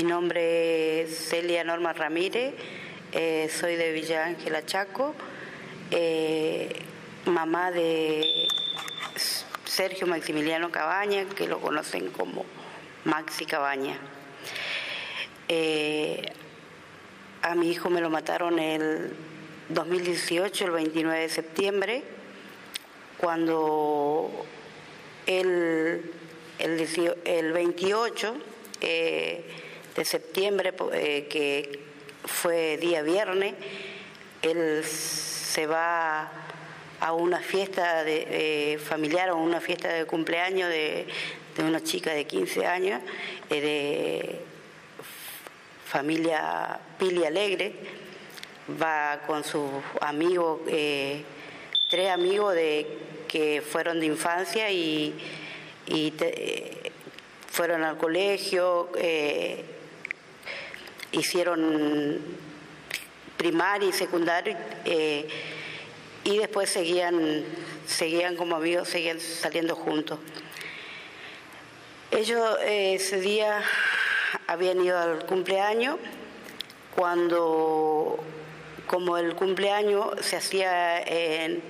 Mi nombre es Celia Norma Ramírez, eh, soy de Villa Ángela Chaco, eh, mamá de Sergio Maximiliano Cabaña, que lo conocen como Maxi Cabaña. Eh, a mi hijo me lo mataron el 2018, el 29 de septiembre, cuando el, el, 28 eh, de septiembre, eh, que fue día viernes, él se va a una fiesta de, familiar o una fiesta de cumpleaños de, una chica de 15 años, eh, de familia Pili Alegre, va con sus amigos, eh, tres amigos de, que fueron de infancia y, fueron al colegio, eh, hicieron primaria y secundaria y después seguían, seguían como amigos, seguían saliendo juntos. Ellos eh, ese día habían ido al cumpleaños cuando, como el cumpleaños se hacía en,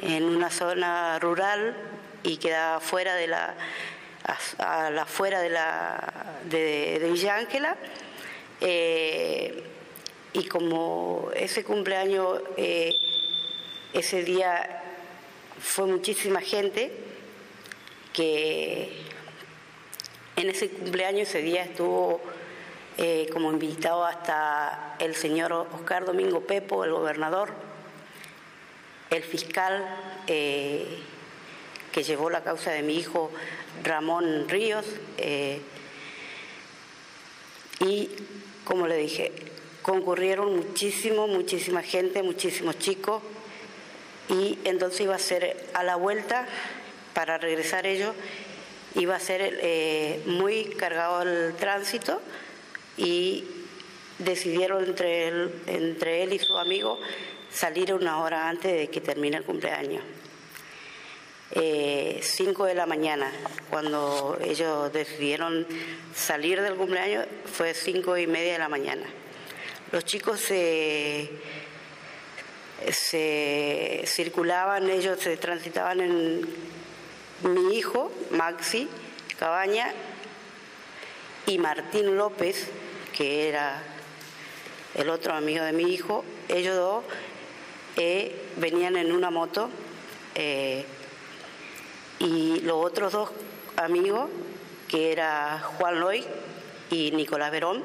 una zona rural y quedaba fuera de la, a, la fuera de la de, Villa Ángela, eh, y como ese cumpleaños eh, ese día fue muchísima gente que en ese cumpleaños, ese día estuvo eh, como invitado hasta el señor Oscar Domingo Pepo, el gobernador, el fiscal que llevó la causa de mi hijo Ramón Ríos, y como le dije, concurrieron muchísimo, muchísima gente, muchísimos chicos, y entonces iba a ser a la vuelta para regresar ellos iba a ser eh, muy cargado el tránsito y decidieron entre él, entre él y su amigo salir una hora antes de que termine el cumpleaños. Eh, cinco de la mañana, cuando ellos decidieron salir del cumpleaños, fue cinco y media de la mañana. Los chicos se se circulaban, ellos se transitaban en mi hijo, Maxi Cabaña, y Martín López, que era el otro amigo de mi hijo, ellos dos eh, venían en una moto eh, y los otros dos amigos, que era Juan Loy y Nicolás Verón,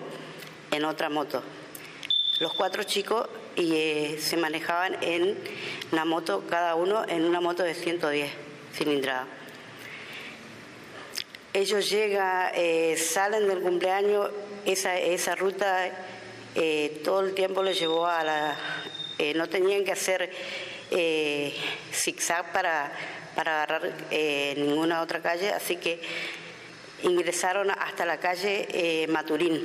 en otra moto. Los cuatro chicos y eh, se manejaban en una moto, cada uno en una moto de 110 cilindrada. Ellos llegan, eh, salen del cumpleaños, esa, esa ruta eh, todo el tiempo les llevó a la... no tenían que hacer zigzag para, para agarrar ninguna otra calle, así que ingresaron hasta la calle Maturín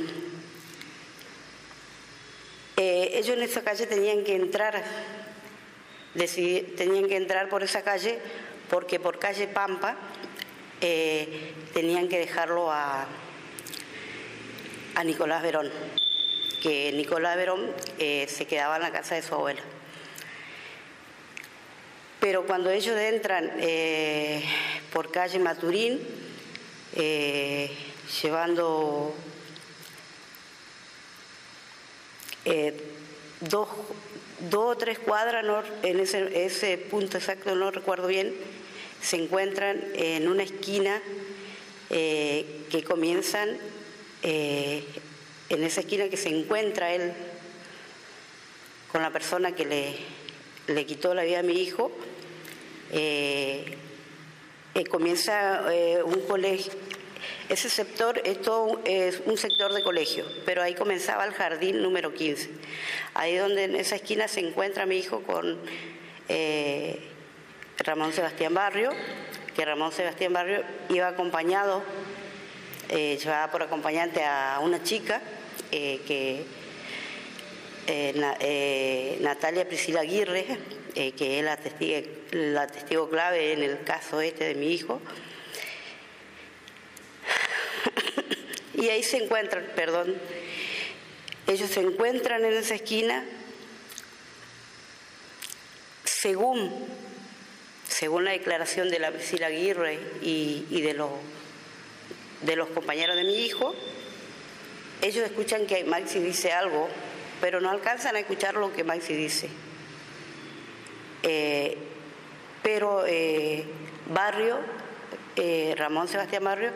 eh, ellos en esa calle tenían que entrar, tenían que entrar por esa calle porque por calle Pampa eh, tenían que dejarlo a, a Nicolás Verón, que Nicolás Verón eh, se quedaba en la casa de su abuela. Pero cuando ellos entran por calle Maturín, llevando Eh, dos, o tres cuadras, en ese, punto exacto no recuerdo bien, se encuentran en una esquina eh, que comienzan, eh, en esa esquina que se encuentra él con la persona que le quitó la vida a mi hijo, comienza un colegio, ese sector es, todo, es un sector de colegio, pero ahí comenzaba el jardín número 15. Ahí donde en esa esquina se encuentra mi hijo con eh, Ramón Sebastián Barrio, que Ramón Sebastián Barrio iba acompañado, eh, llevaba por acompañante a una chica eh, que Natalia Priscila Aguirre, que es la la testigo clave en el caso este de mi hijo. Y ahí se encuentran, perdón, ellos se encuentran en esa esquina según, según la declaración de la Priscila Aguirre y, de, los, de los compañeros de mi hijo, ellos escuchan que Maxi dice algo, pero no alcanzan a escuchar lo que Maxi dice. Eh, pero eh, Barrio, eh, Ramón Sebastián Barrio,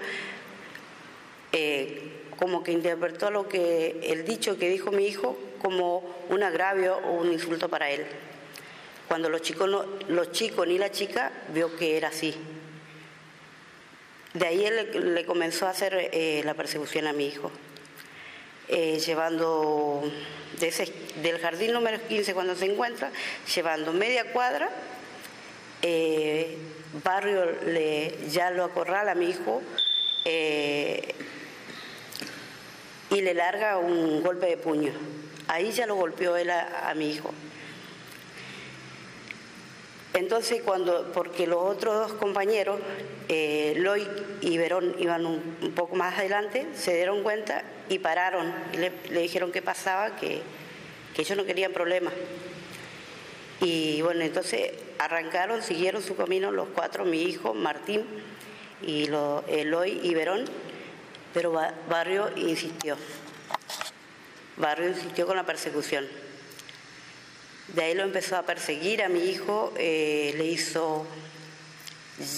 como que interpretó lo que el dicho que dijo mi hijo como un agravio o un insulto para él. Cuando los chicos, no, los chicos ni la chica vio que era así. De ahí él le, comenzó a hacer la persecución a mi hijo. llevando del jardín número 15 cuando se encuentra, llevando media cuadra, eh, Barrio le, ya lo acorrala a mi hijo eh, y le larga un golpe de puño. Ahí ya lo golpeó él a, mi hijo. Entonces, cuando, porque los otros dos compañeros, eh, Loy y Verón, iban un, poco más adelante, se dieron cuenta y pararon. Le, le dijeron qué pasaba, que, que ellos no querían problemas. Y bueno, entonces arrancaron, siguieron su camino los cuatro, mi hijo, Martín, y lo, Eloy y Verón, pero Barrio insistió. Barrio insistió con la persecución. De ahí lo empezó a perseguir a mi hijo, eh, le hizo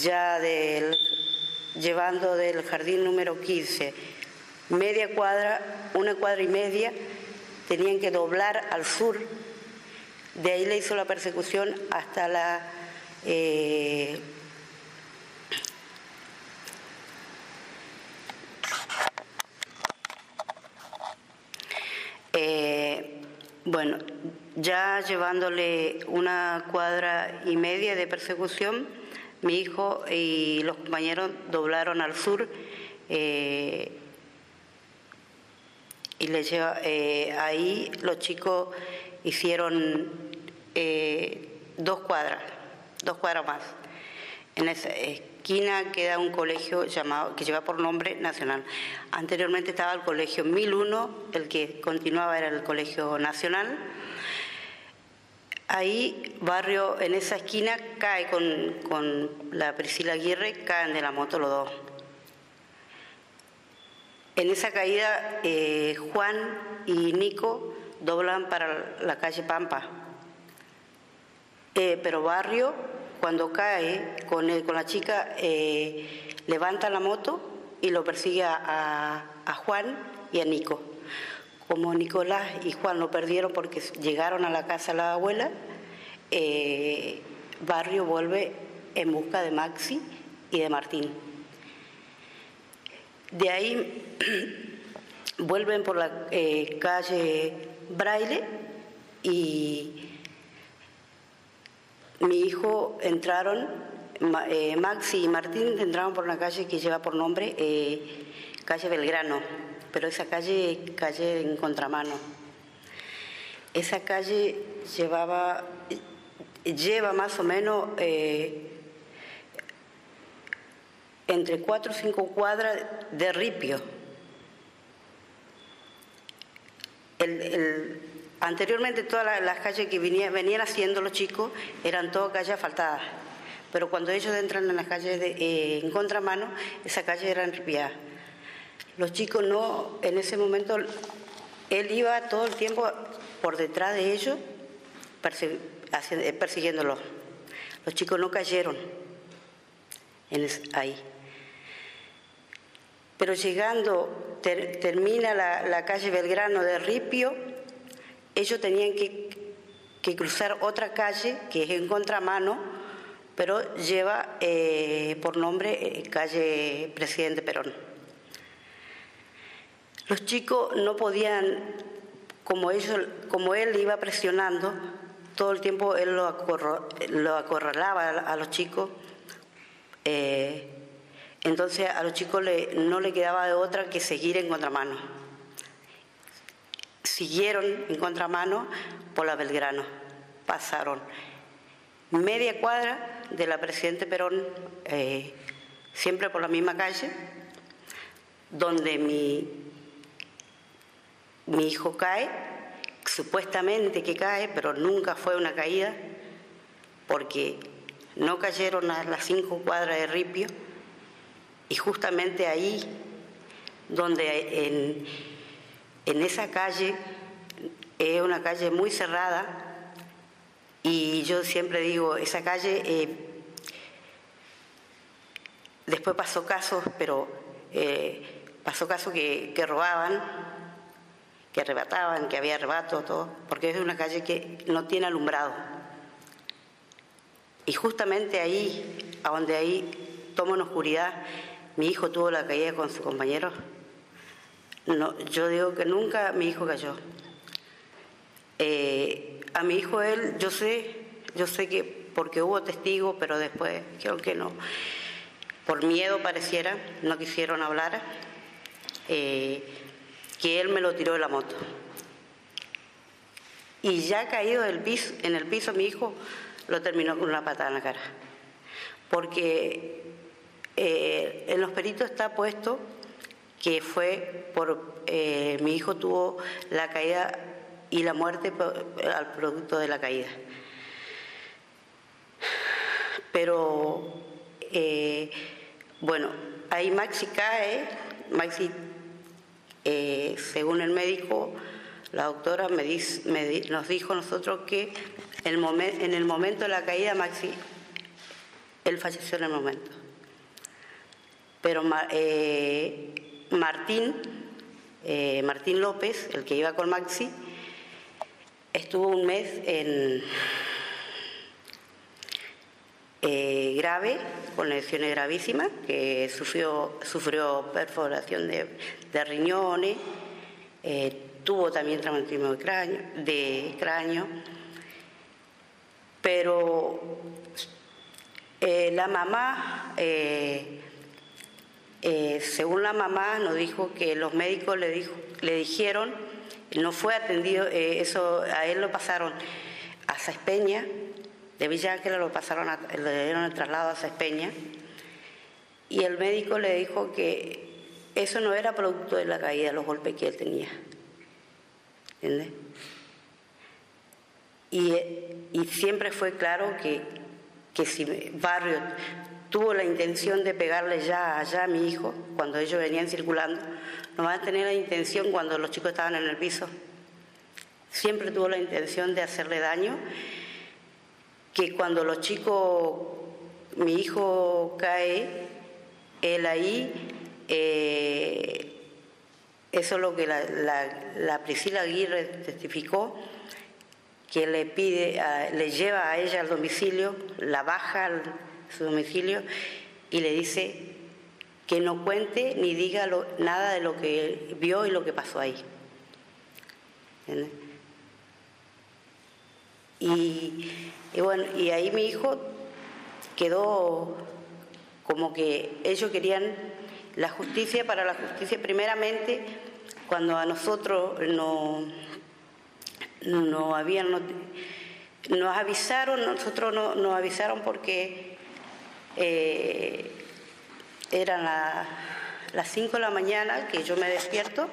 ya del, llevando del jardín número 15, media cuadra, una cuadra y media, tenían que doblar al sur. De ahí le hizo la persecución hasta la... Eh, eh, bueno, ya llevándole una cuadra y media de persecución, mi hijo y los compañeros doblaron al sur. Eh, y le lleva, ahí los chicos hicieron eh, dos cuadras, dos cuadras más. En esa esquina queda un colegio llamado que lleva por nombre Nacional. Anteriormente estaba el colegio 1001, el que continuaba era el colegio Nacional. Ahí, barrio, en esa esquina, cae con, con la Priscila Aguirre, caen de la moto los dos. En esa caída, eh, Juan y Nico doblan para la calle Pampa. Eh, pero Barrio, cuando cae con, con la chica, eh, levanta la moto y lo persigue a, Juan y a Nico. Como Nicolás y Juan lo perdieron porque llegaron a la casa de la abuela, Barrio vuelve en busca de Maxi y de Martín. De ahí vuelven por la eh, calle Braille y mi hijo entraron, eh, Maxi y Martín entraron por una calle que lleva por nombre eh, calle Belgrano, pero esa calle, calle en contramano. Esa calle llevaba, lleva más o menos entre cuatro o cinco cuadras de ripio. Anteriormente todas las, calles que venían haciendo los chicos eran todas calles asfaltadas, pero cuando ellos entran en las calles de, eh, en contramano, esa calle era enripiada. Los chicos no, en ese momento, él iba todo el tiempo por detrás de ellos persiguiéndolos. Los chicos no cayeron ahí pero llegando, termina la, calle Belgrano de Ripio, ellos tenían que, cruzar otra calle que es en contramano, pero lleva eh, por nombre eh, calle Presidente Perón. Los chicos no podían, como, ellos, como él iba presionando, todo el tiempo él lo, acorralaba a, los chicos. Eh, entonces a los chicos no le quedaba de otra que seguir en contramano. Siguieron en contramano por la Belgrano. Pasaron media cuadra de la Presidente Perón, eh, siempre por la misma calle, donde mi mi hijo cae, supuestamente que cae, pero nunca fue una caída, porque no cayeron a las cinco cuadras de Ripio, y justamente ahí, donde en, en esa calle, es una calle muy cerrada, y yo siempre digo, esa calle, eh, después pasó casos, pero eh, pasó casos que, que, robaban, que arrebataban, que había arrebato, todo, porque es una calle que no tiene alumbrado. Y justamente ahí, a donde ahí toma una oscuridad, mi hijo tuvo la caída con su compañero. No, yo digo que nunca mi hijo cayó. Eh, a mi hijo él, yo sé, yo sé que porque hubo testigos, pero después creo que no, por miedo pareciera, no quisieron hablar, eh, que él me lo tiró de la moto. Y ya caído del piso, en el piso mi hijo lo terminó con una patada en la cara. Porque eh, en los peritos está puesto que fue por eh, mi hijo tuvo la caída y la muerte al producto de la caída. Pero, eh, bueno, ahí Maxi cae, Maxi, eh, según el médico, la doctora nos dijo nosotros que el en el momento de la caída Maxi, él falleció en el momento. Pero eh, Martín, Martín López, el que iba con Maxi, Estuvo un mes en eh, grave, con lesiones gravísimas, que sufrió, sufrió perforación de, riñones, eh, tuvo también traumatismo de cráneo, pero eh, la mamá, según la mamá, nos dijo que los médicos le, dijeron no fue atendido, eh, eso a él lo pasaron a Sespeña, de Villa Ángela lo pasaron, le dieron el traslado a Sespeña, y el médico le dijo que eso no era producto de la caída, los golpes que él tenía. ¿Entiendes? Y, y, siempre fue claro que si Barrio tuvo la intención de pegarle ya allá a mi hijo, cuando ellos venían circulando, no va a tener la intención cuando los chicos estaban en el piso. Siempre tuvo la intención de hacerle daño, que cuando los chicos, mi hijo cae, él ahí, eh, eso es lo que la, Priscila Aguirre testificó, que le pide, le lleva a ella al domicilio, la baja al su domicilio y le dice que no cuente ni diga nada de lo que vio y lo que pasó ahí. Y, bueno, y ahí mi hijo quedó como que ellos querían la justicia para la justicia primeramente cuando a nosotros no, no habían nos avisaron nosotros no, nos avisaron porque eh, eran las 5 de la mañana que yo me despierto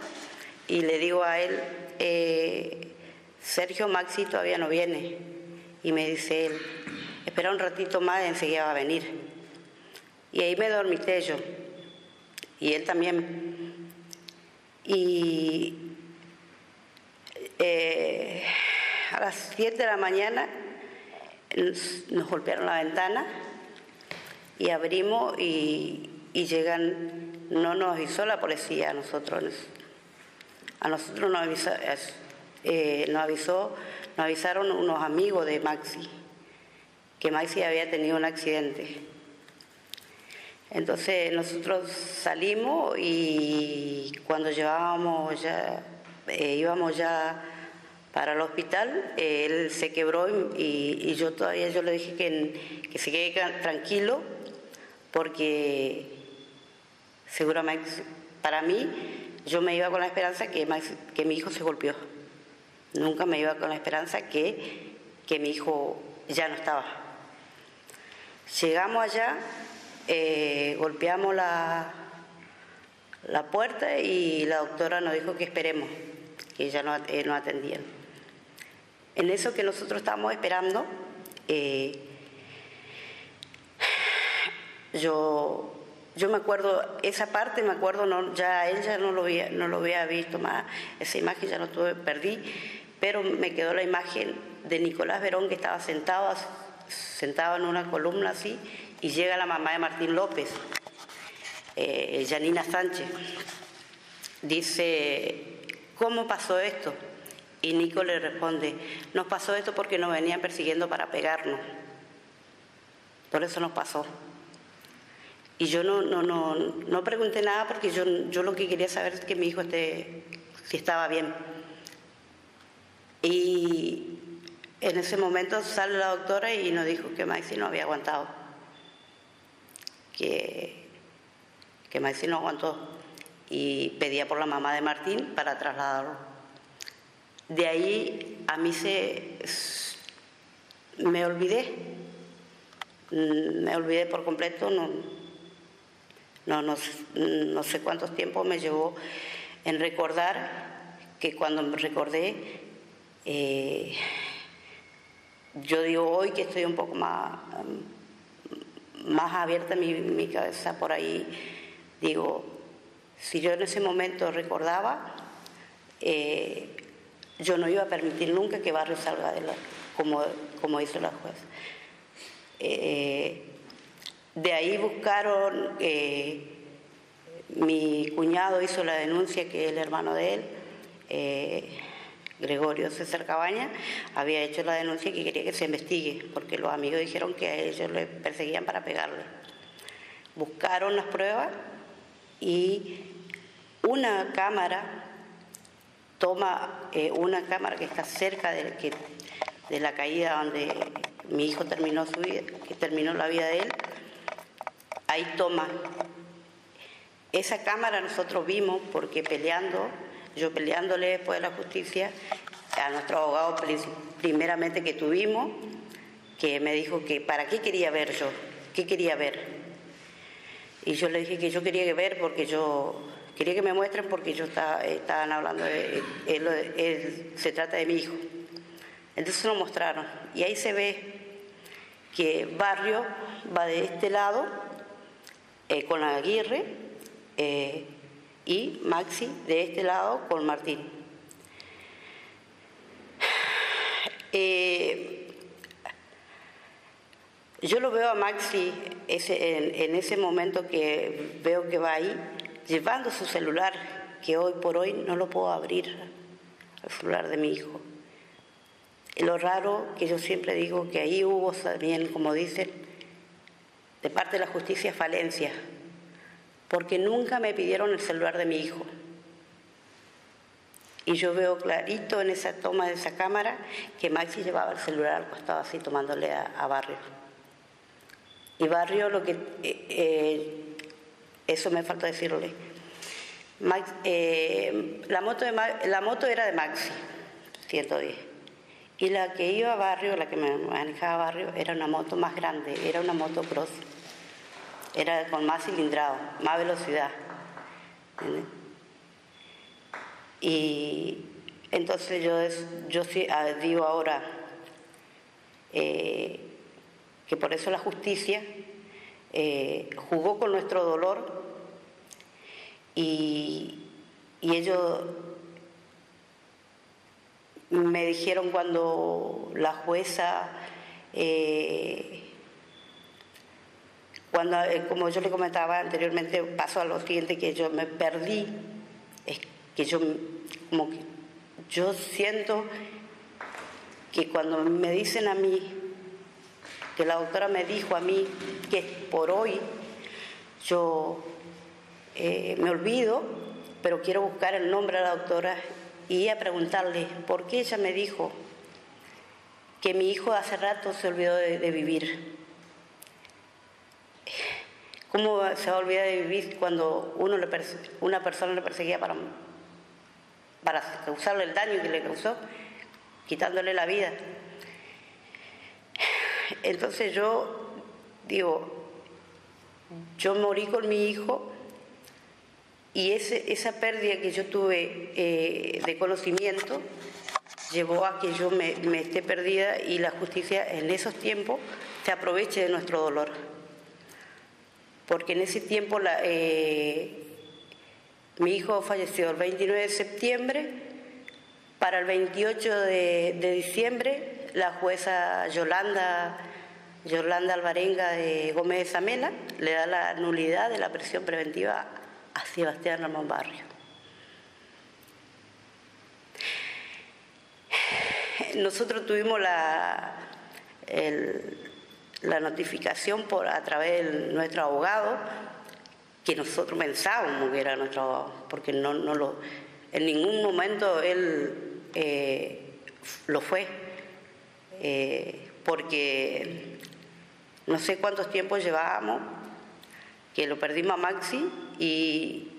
y le digo a él, eh, Sergio Maxi todavía no viene. Y me dice él, espera un ratito más, enseguida va a venir. Y ahí me dormité yo. Y él también. Y eh, a las 7 de la mañana nos golpearon la ventana y abrimos y, llegan, no nos avisó la policía a nosotros, a nosotros nos avisó, eh, nos avisó, nos avisaron unos amigos de Maxi, que Maxi había tenido un accidente. Entonces nosotros salimos y cuando llevábamos ya, eh, íbamos ya para el hospital, él se quebró y, yo todavía yo le dije que, que se quede tranquilo porque seguramente para mí yo me iba con la esperanza que, que mi hijo se golpeó. Nunca me iba con la esperanza que, que mi hijo ya no estaba. Llegamos allá, eh, golpeamos la, la puerta y la doctora nos dijo que esperemos. que ya no, eh, no atendían. En eso que nosotros estábamos esperando, eh, yo, yo me acuerdo, esa parte me acuerdo, no, ya él ya no lo, había, no lo había visto más, esa imagen ya no tuve, perdí, pero me quedó la imagen de Nicolás Verón que estaba sentado, sentado en una columna así, y llega la mamá de Martín López, eh, Janina Sánchez. Dice, ¿cómo pasó esto? Y Nico le responde, nos pasó esto porque nos venían persiguiendo para pegarnos. Por eso nos pasó. Y yo no, no, no, no pregunté nada porque yo, yo lo que quería saber es que mi hijo esté, si estaba bien. Y en ese momento sale la doctora y nos dijo que Maxi no había aguantado, que, que Maxi no aguantó y pedía por la mamá de Martín para trasladarlo. De ahí a mí se me olvidé, me olvidé por completo, no, no, sé cuántos tiempos me llevó en recordar que cuando me recordé, eh, yo digo hoy que estoy un poco más, más abierta mi, mi cabeza por ahí, digo, si yo en ese momento recordaba, eh, yo no iba a permitir nunca que Barrio salga de la, como, como hizo la juez. Eh, de ahí buscaron, eh, mi cuñado hizo la denuncia que el hermano de él, Gregorio César Cabaña, había hecho la denuncia que quería que se investigue, porque los amigos dijeron que a ellos le perseguían para pegarle. Buscaron las pruebas y una cámara toma eh, una cámara que está cerca de, de la caída donde mi hijo terminó su vida, que terminó la vida de él, ahí toma. Esa cámara nosotros vimos porque peleando, yo peleándole después de la justicia, a nuestro abogado primeramente que tuvimos, que me dijo que para qué quería ver yo, qué quería ver. Y yo le dije que yo quería ver porque yo quería que me muestren porque yo estaba, estaban hablando de él, se trata de mi hijo. Entonces lo mostraron y ahí se ve que Barrio va de este lado eh, con Aguirre eh, y Maxi de este lado con Martín. Eh, yo lo veo a Maxi en, ese momento que veo que va ahí, llevando su celular, que hoy por hoy no lo puedo abrir, el celular de mi hijo. Lo raro que yo siempre digo que ahí hubo también, como dicen, de parte de la justicia falencia, porque nunca me pidieron el celular de mi hijo. Y yo veo clarito en esa toma de esa cámara que Maxi llevaba el celular al costado así tomándole a, Barrio. Y Barrio, lo que. Eh, eh, eso me falta decirle. Eh, la, moto de, la moto era de Maxi, 110. Y la que iba a Barrio, la que me manejaba Barrio, era una moto más grande, era una moto cross. Era con más cilindrado, más velocidad. Y entonces yo, yo ah, digo ahora, que por eso la justicia eh, jugó con nuestro dolor y, ellos me dijeron cuando la jueza, eh, cuando, eh, como yo le comentaba anteriormente, pasó a lo siguiente que yo me perdí, es que yo como que yo siento que cuando me dicen a mí que la doctora me dijo a mí que por hoy yo eh, me olvido, pero quiero buscar el nombre de la doctora y a preguntarle por qué ella me dijo que mi hijo hace rato se olvidó de, vivir. ¿Cómo se va a olvidar de vivir cuando uno una persona le perseguía para, para causarle el daño que le causó, quitándole la vida? Entonces yo digo, yo morí con mi hijo y ese, esa pérdida que yo tuve eh, de conocimiento llevó a que yo me, esté perdida y la justicia en esos tiempos se aproveche de nuestro dolor. Porque en ese tiempo eh, mi hijo falleció el 29 de septiembre, para el 28 de, diciembre la jueza Yolanda, Yolanda Alvarenga de Gómez de Zamela le da la nulidad de la prisión preventiva a Sebastián Ramón Barrio. Nosotros tuvimos la, la notificación por, a través de nuestro abogado, que nosotros pensábamos que era nuestro abogado, porque no, no lo, en ningún momento él eh, lo fue, eh, porque no sé cuántos tiempos llevábamos, que lo perdimos a Maxi y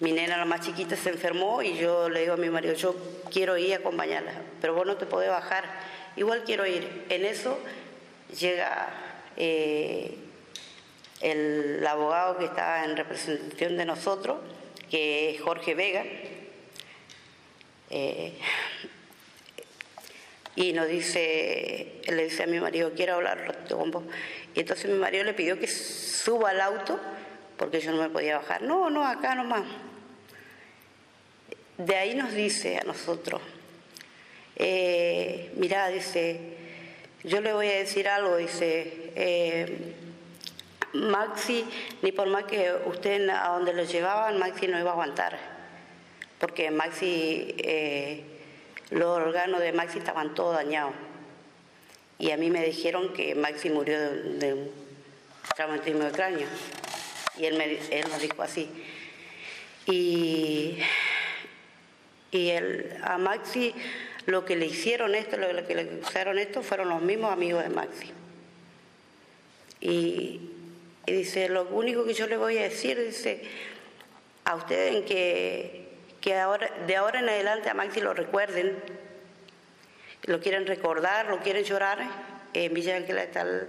mi nena la más chiquita se enfermó y yo le digo a mi marido, yo quiero ir a acompañarla, pero vos no te podés bajar, igual quiero ir. En eso llega eh, el, abogado que estaba en representación de nosotros, que es Jorge Vega, eh, y nos dice, le dice a mi marido, quiero hablar con vos. Y entonces mi marido le pidió que suba al auto porque yo no me podía bajar. No, no, acá nomás. De ahí nos dice a nosotros, eh, mirá, dice, yo le voy a decir algo, dice, eh, Maxi, ni por más que usted a donde lo llevaban, Maxi no iba a aguantar, porque Maxi, eh, los órganos de Maxi estaban todos dañados. Y a mí me dijeron que Maxi murió de, un traumatismo de cráneo. Y él, me, él nos dijo así. Y, y a Maxi lo que le hicieron esto, lo que le usaron esto, fueron los mismos amigos de Maxi. Y, dice, lo único que yo le voy a decir, dice, a ustedes que, que ahora, de ahora en adelante a Maxi lo recuerden, lo quieren recordar, lo quieren llorar, en Villa Ángel está el,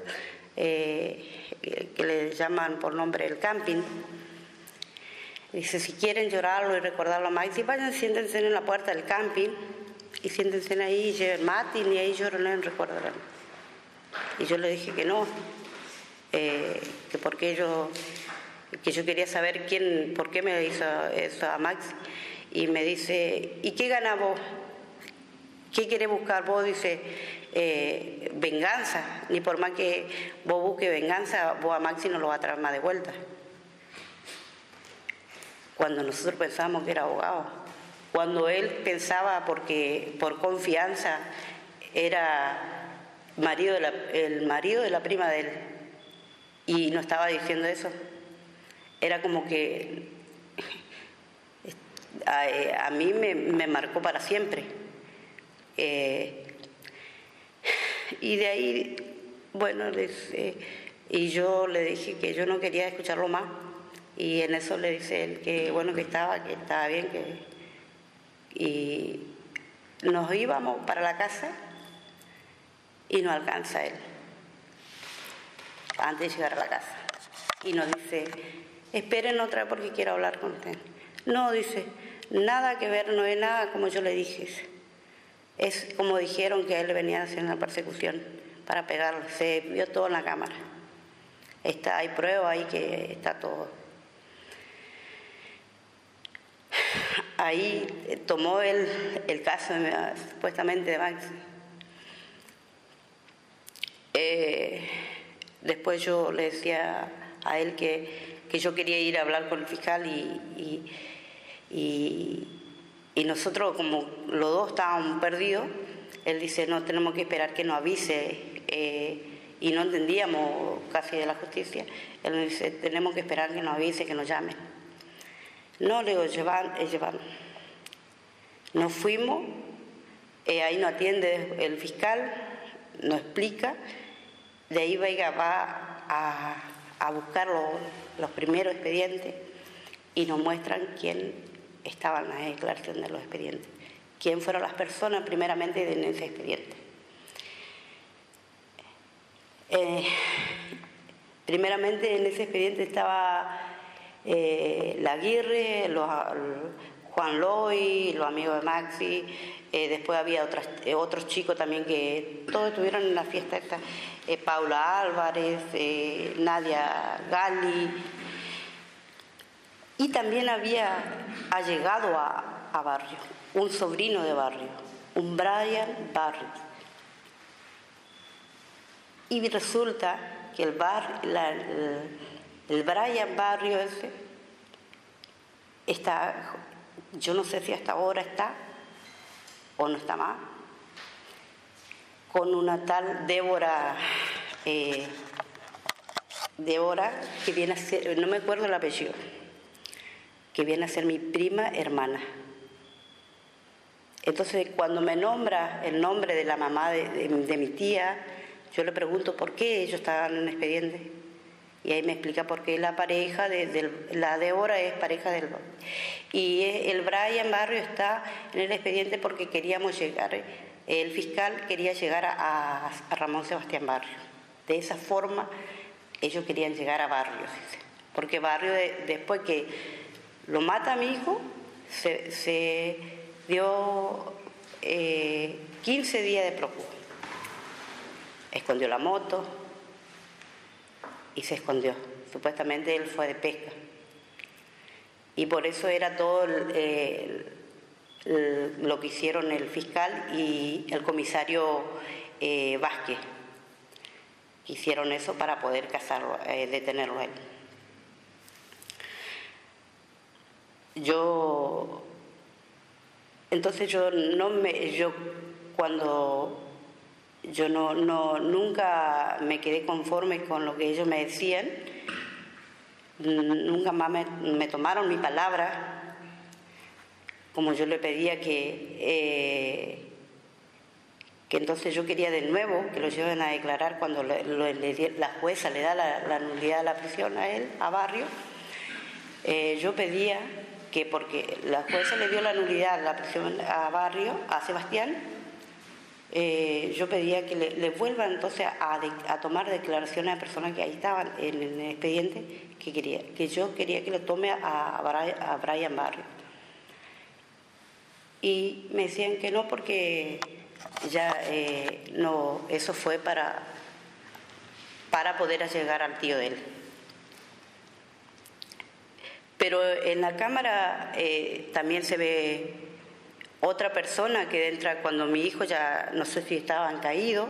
eh, que le llaman por nombre el camping. Dice, si quieren llorarlo y recordarlo a Maxi, vayan, siéntense en la puerta del camping y siéntense ahí y lleven matin y ahí lloran y recordarán. Y yo le dije que no, eh, que porque yo, que yo quería saber quién, por qué me hizo eso a Maxi. Y me dice, ¿y qué gana vos? ¿Qué quiere buscar vos? Dice, eh, venganza, ni por más que vos busques venganza, vos a Maxi no lo va a traer más de vuelta. Cuando nosotros pensábamos que era abogado, cuando él pensaba porque por confianza era marido el marido de la prima de él y no estaba diciendo eso, era como que a, mí me marcó para siempre eh, y de ahí, bueno, eh, y yo le dije que yo no quería escucharlo más. Y en eso le dice él que bueno que estaba, que estaba bien, que y nos íbamos para la casa y no alcanza él antes de llegar a la casa. Y nos dice, esperen otra porque quiero hablar con usted. No, dice, nada que ver, no es nada como yo le dije. Es como dijeron que él venía haciendo la persecución para pegarlo. Se vio todo en la cámara. Está, hay prueba ahí que está todo. Ahí tomó él el caso supuestamente de Max. Eh, después yo le decía a él que, yo quería ir a hablar con el fiscal y y nosotros, como los dos estábamos perdidos, él dice, no, tenemos que esperar que nos avise. Eh, y no entendíamos casi de la justicia. Él dice, tenemos que esperar que nos avise, que nos llamen. No, le digo, llevan, llevar. Nos fuimos, eh, ahí nos atiende el fiscal, nos explica, de ahí va a, a buscar los primeros expedientes y nos muestran quién estaban en la declaración de los expedientes. ¿Quién fueron las personas primeramente en ese expediente? Eh, primeramente en ese expediente estaba eh, Laguirre, los, Juan Loy, los amigos de Maxi, eh, después había eh, otros chicos también que todos estuvieron en la fiesta esta, eh, Paula Álvarez, Nadia Gali, y también había llegado a, Barrio, un sobrino de Barrio, un Brian Barrio. Y resulta que el, bar, el, el Brian Barrio ese está yo no sé si hasta ahora está o no está más, con una tal Débora, eh, Débora, que viene a ser, no me acuerdo el apellido, que viene a ser mi prima hermana. Entonces, cuando me nombra el nombre de la mamá de, mi tía, yo le pregunto por qué ellos estaban en el expediente. Y ahí me explica por qué la pareja, de, la de ahora es pareja del... Y el Brian Barrio está en el expediente porque queríamos llegar, el fiscal quería llegar a, Ramón Sebastián Barrio. De esa forma ellos querían llegar a Barrio, porque Barrio después que lo mata a mi hijo, se, dio 15 eh, días de prófugo. Escondió la moto, y se escondió. Supuestamente él fue de pesca. Y por eso era todo lo que hicieron el fiscal y el comisario eh, Vázquez. Hicieron eso para poder cazarlo, eh, detenerlo él. Yo, entonces yo no me, yo cuando yo no, no, nunca me quedé conforme con lo que ellos me decían, nunca más me, tomaron mi palabra, como yo le pedía que, eh, que entonces yo quería de nuevo que lo lleven a declarar cuando la jueza le da la, nulidad de la prisión a él, a Barrio. Eh, yo pedía que porque la jueza le dio la nulidad de la prisión a Barrio, a Sebastián, eh, yo pedía que le, vuelvan entonces a, tomar declaraciones a personas que ahí estaban en, el expediente, que, quería, que yo quería que le tome a, Brian, Barrio. Y me decían que no porque ya eh, no, eso fue para, para poder llegar al tío de él. Pero en la cámara eh, también se ve otra persona que entra cuando mi hijo ya no sé si estaban caído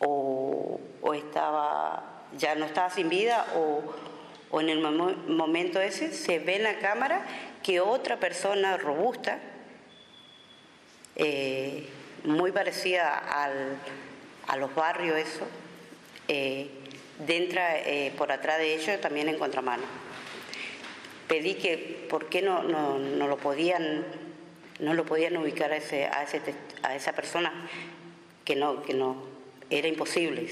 o, estaba ya no estaba sin vida o, en el momento ese se ve en la cámara que otra persona robusta eh, muy parecida a los barrios eso eh, entra eh, por atrás de ellos también en contramano. Pedí que por qué no, no, no lo podían no lo podían ubicar a, ese, a, ese, a esa persona, que no, que no, era imposible.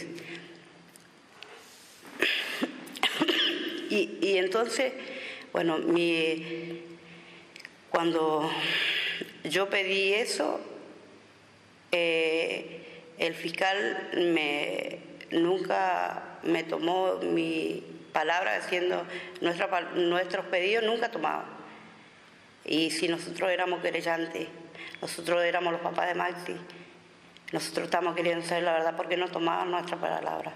Y, y entonces, bueno, mi, cuando yo pedí eso, eh, el fiscal me, nunca me tomó mi palabra diciendo nuestra, nuestros pedidos nunca tomaban. Y si nosotros éramos querellantes, nosotros éramos los papás de Maxi, nosotros estamos queriendo saber la verdad porque no tomaban nuestra palabra.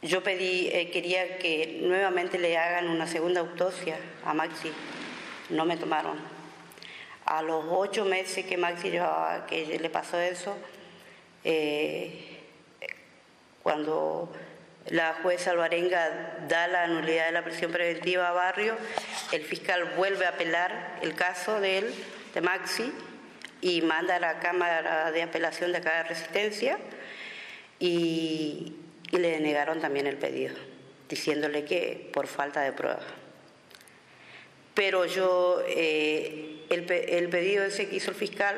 Yo pedí, eh, quería que nuevamente le hagan una segunda autopsia a Maxi, no me tomaron. A los ocho meses que Maxi llevaba, que le pasó eso, eh, cuando la jueza Alvarenga da la nulidad de la prisión preventiva a Barrio, el fiscal vuelve a apelar el caso de él, de Maxi, y manda a la Cámara de Apelación de acá de Resistencia y, le denegaron también el pedido, diciéndole que por falta de prueba. Pero yo, eh, el, el pedido ese que hizo el fiscal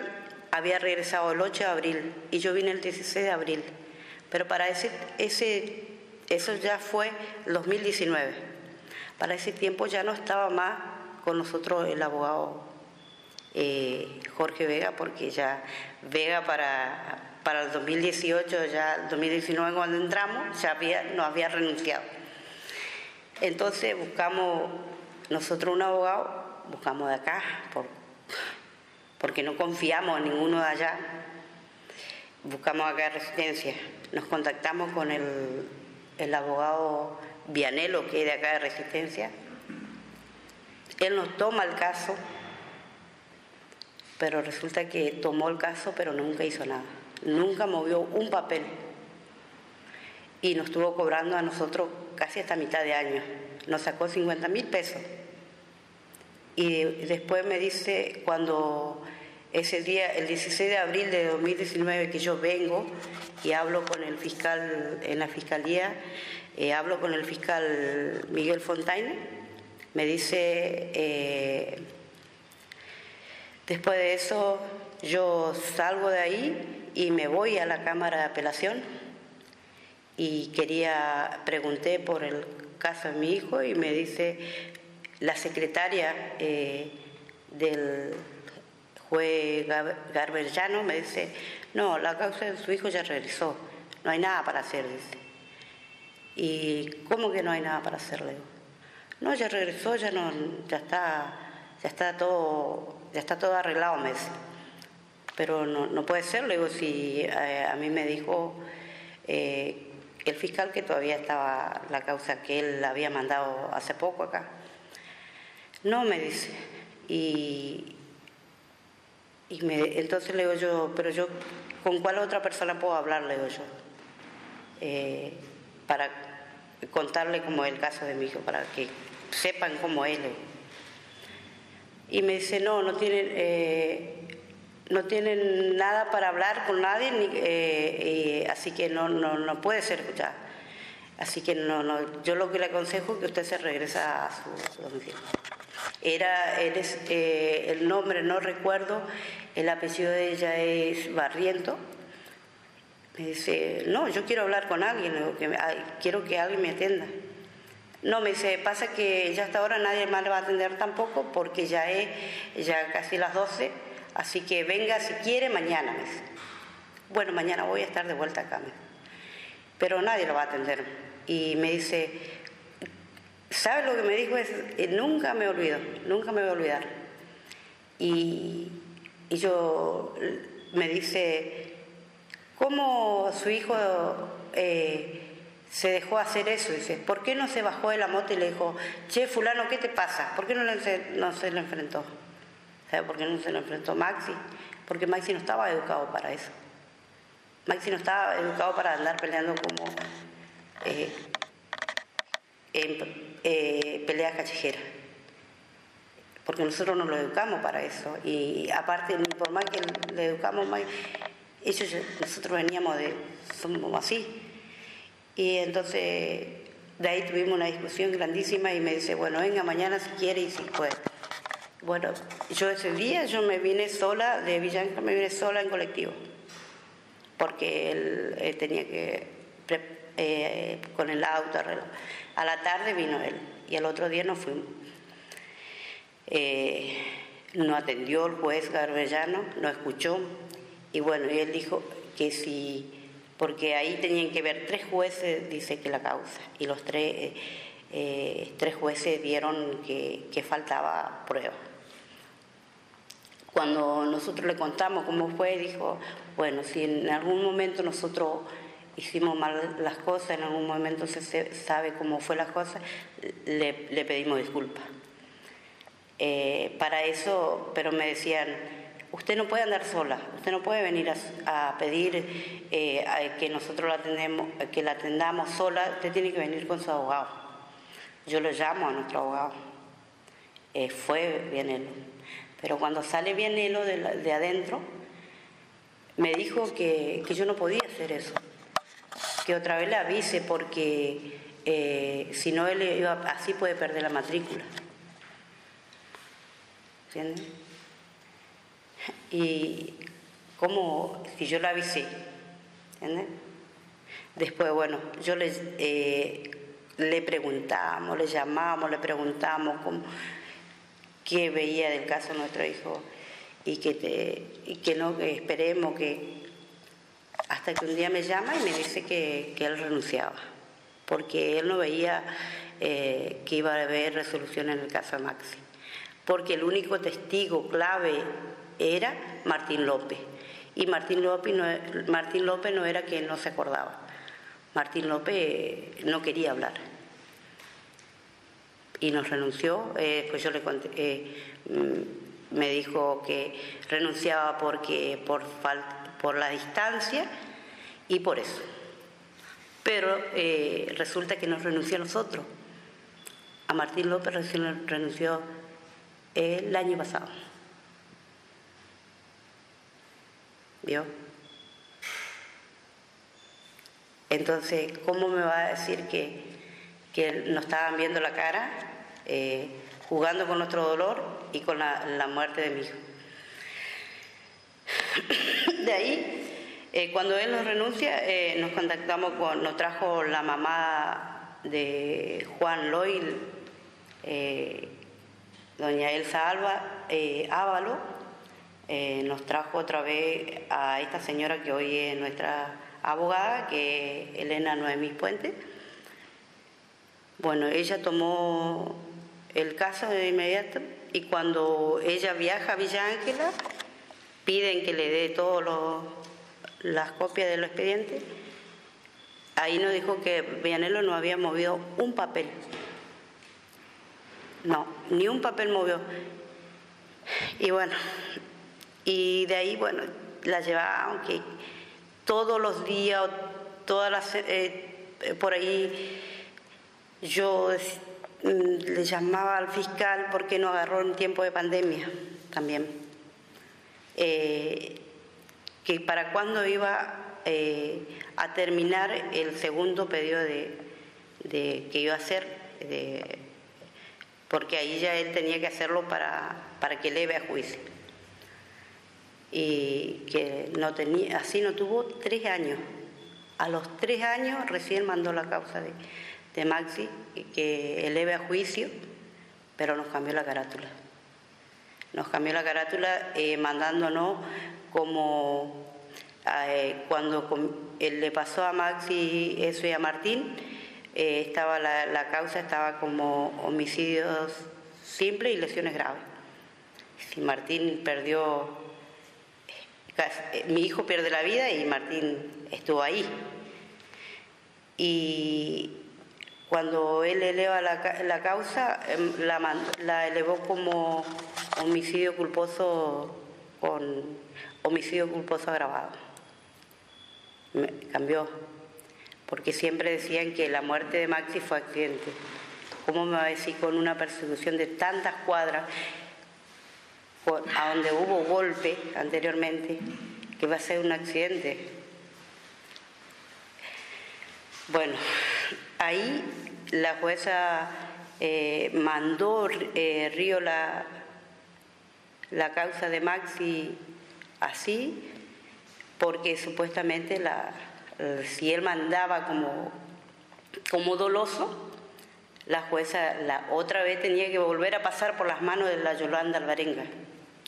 había regresado el 8 de abril y yo vine el 16 de abril. Pero para ese, ese eso ya fue 2019. Para ese tiempo ya no estaba más con nosotros el abogado eh, Jorge Vega, porque ya Vega para, para el 2018, ya el 2019 cuando entramos, ya había, no había renunciado. Entonces buscamos nosotros un abogado buscamos de acá, porque no confiamos en ninguno de allá, buscamos acá resistencia. Nos contactamos con el, el abogado Vianelo, que es de acá de resistencia. Él nos toma el caso, pero resulta que tomó el caso, pero nunca hizo nada. Nunca movió un papel. Y nos estuvo cobrando a nosotros casi hasta mitad de año. Nos sacó 50 mil pesos. Y después me dice, cuando ese día, el 16 de abril de 2019, que yo vengo y hablo con el fiscal en la fiscalía, eh, hablo con el fiscal Miguel Fontaine, me dice, eh, después de eso yo salgo de ahí y me voy a la Cámara de Apelación y quería, pregunté por el caso de mi hijo y me dice la secretaria eh, del juez Garbellano, me dice, no, la causa de su hijo ya regresó, no hay nada para hacer, dice. ¿Y cómo que no hay nada para hacerle? No, ya regresó, ya no, ya está, ya está todo, ya está todo arreglado, me dice. Pero no, no puede ser, le digo, si eh, a mí me dijo eh, el fiscal que todavía estaba la causa que él había mandado hace poco acá. No, me dice. Y, y me, entonces le digo yo, pero yo, ¿con cuál otra persona puedo hablar? Le digo yo. Eh, para contarle como el caso de mi hijo, para que sepan cómo él Y me dice, no, no tienen, eh, no tienen nada para hablar con nadie, eh, así que no, no, no puede ser escuchada. Así que no, no, yo lo que le aconsejo es que usted se regrese a su, domicilio. Era, él es, eh, el nombre no recuerdo, el apellido de ella es Barriento, me dice, no, yo quiero hablar con alguien, quiero que alguien me atienda. No, me dice, pasa que ya hasta ahora nadie más le va a atender tampoco porque ya es ya casi las 12, así que venga si quiere mañana. Me dice. Bueno, mañana voy a estar de vuelta acá. Pero nadie lo va a atender. Y me dice, ¿sabe lo que me dijo? Es, eh, nunca me olvido, nunca me voy a olvidar. Y, y yo me dice, ¿Cómo su hijo eh, se dejó hacer eso? Dice, ¿por qué no se bajó de la moto y le dijo, che, fulano, ¿qué te pasa? ¿Por qué no, no se lo enfrentó? ¿Sabe por qué no se lo enfrentó Maxi? Porque Maxi no estaba educado para eso. Maxi no estaba educado para andar peleando como eh, eh, peleas callejeras. Porque nosotros no lo educamos para eso. Y aparte, por más que le educamos, ellos, nosotros veníamos de, somos así. Y entonces de ahí tuvimos una discusión grandísima y me dice, bueno, venga mañana si quiere y si puede. Bueno, yo ese día yo me vine sola, de Villanca me vine sola en colectivo, porque él, tenía que, eh, con el auto, a la tarde vino él y al otro día nos fuimos. Eh, no atendió el juez Garbellano, no escuchó, y bueno, él dijo que si, porque ahí tenían que ver tres jueces, dice que la causa, y los tres, eh, eh, tres jueces dieron que, que faltaba prueba. Cuando nosotros le contamos cómo fue, dijo, bueno, si en algún momento nosotros hicimos mal las cosas, en algún momento se sabe cómo fue las cosas, le, pedimos disculpas. Eh, para eso, pero me decían, usted no puede andar sola, usted no puede venir a, pedir eh, que nosotros la, atendemos, que la atendamos sola, usted tiene que venir con su abogado. Yo lo llamo a nuestro abogado. Eh, fue Bienelo. Pero cuando sale Bienelo de, de adentro, me dijo que, yo no podía hacer eso, que otra vez le avise porque eh, si no él iba, así puede perder la matrícula. ¿Entiendes? y como si yo la avisé. ¿entiendes? Después, bueno, yo le, eh, le preguntamos, le llamamos, le preguntamos cómo, qué veía del caso nuestro hijo y que, y que no que esperemos que hasta que un día me llama y me dice que, él renunciaba porque él no veía eh, que iba a haber resolución en el caso de Maxi, porque el único testigo clave era Martín López, y Martín López no, Martín López no era que no se acordaba, Martín López no quería hablar. Y nos renunció, eh, pues yo le conté, eh, mm, me dijo que renunciaba porque por, por la distancia y por eso pero eh, resulta que nos renunció a nosotros. A Martín López renunció el año pasado. ¿Vio? Entonces, ¿cómo me va a decir que, que nos estaban viendo la cara, eh, jugando con nuestro dolor y con la muerte de mi hijo? De ahí eh, cuando él nos renuncia, eh, nos contactamos con, nos trajo la mamá de Juan Loil, eh, doña Elsa Alba, Ávalo, nos trajo otra vez a esta señora que hoy es nuestra abogada, que es Elena Noemí Puente. Bueno, ella tomó el caso de inmediato y cuando ella viaja a Villa Ángela, piden que le dé todos los las copias del expediente, ahí nos dijo que Villanelo no había movido un papel. No, ni un papel movió. Y bueno, y de ahí, bueno, la llevaba, aunque todos los días, todas las, eh, por ahí, yo mm, le llamaba al fiscal porque no agarró en tiempo de pandemia también. Eh, que para cuándo iba eh, a terminar el segundo pedido de, que iba a hacer, porque ahí ya él tenía que hacerlo para, para que eleve a juicio. Y que no tenía, así no tuvo tres años. A los tres años recién mandó la causa de, de Maxi, que eleve a juicio, pero nos cambió la carátula. Nos cambió la carátula eh, mandándonos como eh, cuando le pasó a Maxi eso y a Martín, eh, estaba la, causa estaba como homicidios simples y lesiones graves. Si Martín perdió, eh, mi hijo pierde la vida y Martín estuvo ahí. Y cuando él eleva la, causa, em, la, la elevó como homicidio culposo con homicidio culposo agravado. Cambió, porque siempre decían que la muerte de Maxi fue accidente. ¿Cómo me va a decir con una persecución de tantas cuadras, a donde hubo golpe anteriormente, que va a ser un accidente? Bueno, ahí la jueza eh, mandó eh, Río la, la causa de Maxi así, porque supuestamente la, si él mandaba como, como doloso, la jueza la otra vez tenía que volver a pasar por las manos de la Yolanda Alvarenga,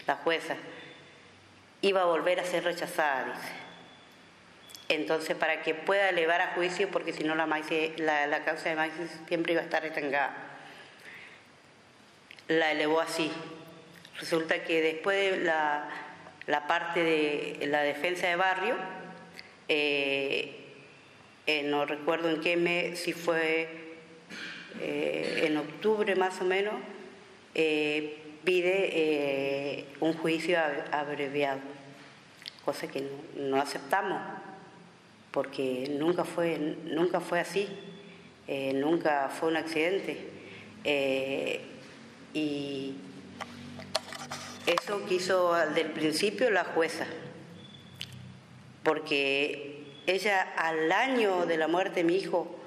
la jueza. Iba a volver a ser rechazada, dice. Entonces, para que pueda elevar a juicio, porque si no la, la, la causa de Maxi siempre iba a estar retengada, la elevó así. Resulta que después de la, parte de la defensa de barrio, eh, eh, no recuerdo en qué mes, si fue eh, en octubre más o menos, pide un juicio abreviado, cosa que no, aceptamos, porque nunca fue, nunca fue así, nunca fue un accidente. y eso quiso del principio la jueza, porque ella al año de la muerte de mi hijo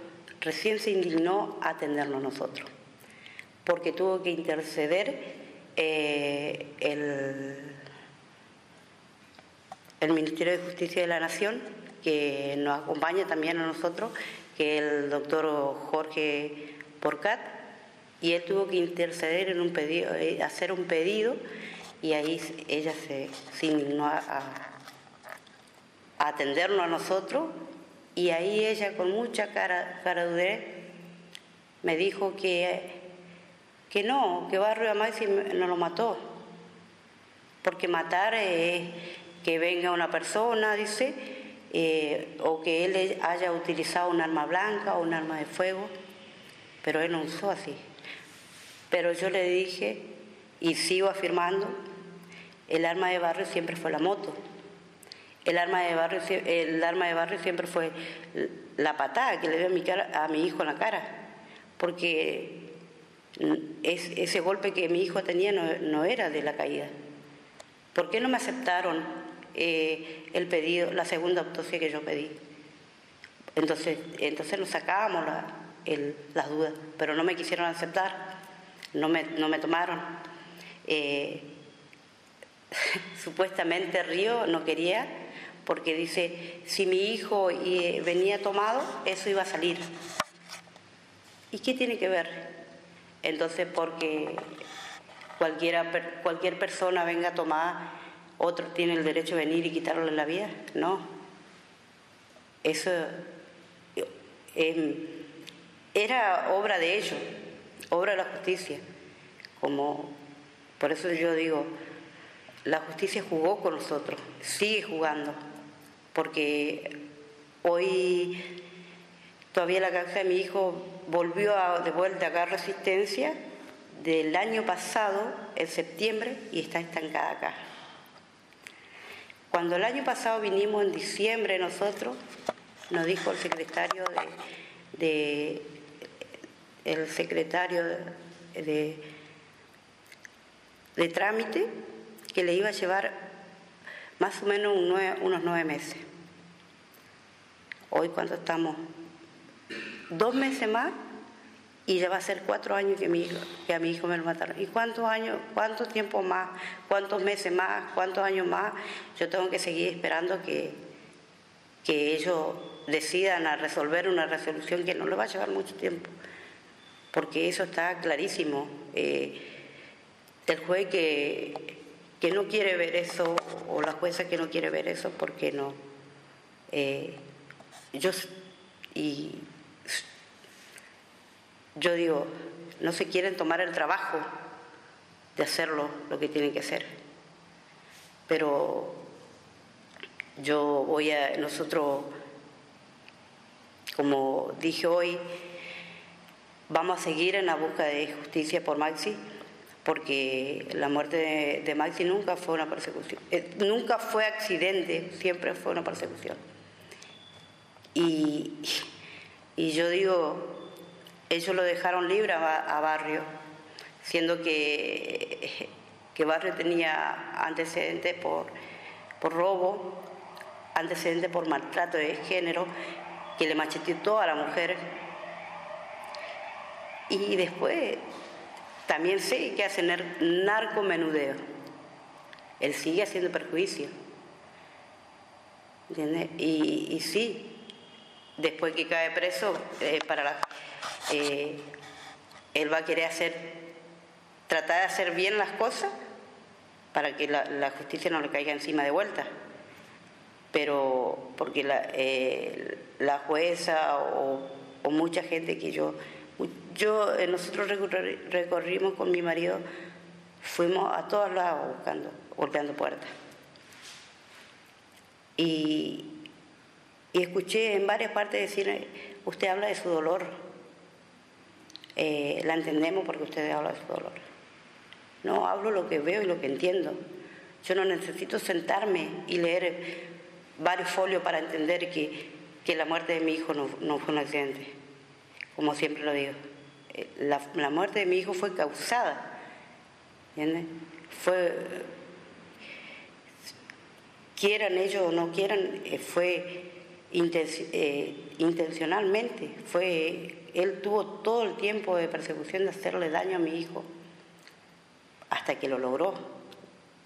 recién se indignó a atendernos nosotros, porque tuvo que interceder eh, el, el Ministerio de Justicia de la Nación, que nos acompaña también a nosotros, que el doctor Jorge Porcat, y él tuvo que interceder en un pedido, eh, hacer un pedido y ahí ella se, se indignó a, atendernos a nosotros Y ahí ella con mucha cara, cara me dijo que, que no, que Barrio Maxi no lo mató. Porque matar es que venga una persona, dice, eh, o que él haya utilizado un arma blanca o un arma de fuego, pero él no usó así. Pero yo le dije, y sigo afirmando, el arma de barrio siempre fue la moto. El arma de barrio, el arma de siempre fue la patada que le dio a mi, a mi hijo en la cara porque ese golpe que mi hijo tenía no, era de la caída. ¿Por qué no me aceptaron eh, el pedido, la segunda autopsia que yo pedí? Entonces, entonces nos sacábamos las dudas, pero no me quisieron aceptar, no me, no me tomaron. Eh, supuestamente Río no quería porque dice, si mi hijo eh, venía tomado, eso iba a salir. ¿Y qué tiene que ver? Entonces, porque cualquier persona venga a tomar, otro tiene el derecho de venir y quitarle la vida. No. Eso em, era obra de ellos, obra de la justicia. Como, por eso yo digo, la justicia jugó con nosotros, sigue jugando, porque hoy todavía la causa de mi hijo volvió de vuelta a Resistencia del año pasado, en septiembre, y está estancada acá. Cuando el año pasado vinimos en diciembre nosotros, nos dijo el secretario de, el secretario de, de, trámite que le iba a llevar más o menos unos nueve meses. Hoy cuando estamos dos meses más y ya va a ser cuatro años que, a mi hijo me lo mataron. ¿Y cuántos años, cuánto tiempo más, cuántos meses más, cuántos años más? Yo tengo que seguir esperando que, que ellos decidan a resolver una resolución que no le va a llevar mucho tiempo, porque eso está clarísimo. Eh, el juez que, que no quiere ver eso, o la jueza que no quiere ver eso, porque no? Eh, yo, y yo digo, no se quieren tomar el trabajo de hacerlo lo que tienen que hacer. Pero yo voy a, nosotros, como dije hoy, vamos a seguir en la búsqueda de justicia por Maxi, porque la muerte de, Maxi nunca fue una persecución, eh, nunca fue accidente, siempre fue una persecución. Y, yo digo, ellos lo dejaron libre a, Barrio, siendo que, que Barrio tenía antecedentes por, por robo, antecedentes por maltrato de género, que le macheteó a la mujer. Y después también sé que hace narcomenudeo. Él sigue haciendo perjuicio. ¿Entiendes? Y, sí, después que cae preso, eh, para la eh, él va a querer hacer, tratar de hacer bien las cosas para que la, justicia no le caiga encima de vuelta. Pero porque la, eh, la jueza o, mucha gente que yo, yo eh, nosotros recorrimos con mi marido, fuimos a todos lados buscando, golpeando puertas. Y, escuché en varias partes decir, usted habla de su dolor eh, la entendemos porque ustedes hablan de su dolor. No, hablo lo que veo y lo que entiendo. Yo no necesito sentarme y leer varios folios para entender que, que la muerte de mi hijo no, fue un accidente, como siempre lo digo. Eh, la, muerte de mi hijo fue causada, ¿entiendes? Fue, quieran ellos o no quieran, eh, fue intencionalmente, fue él tuvo todo el tiempo de persecución de hacerle daño a mi hijo, hasta que lo logró.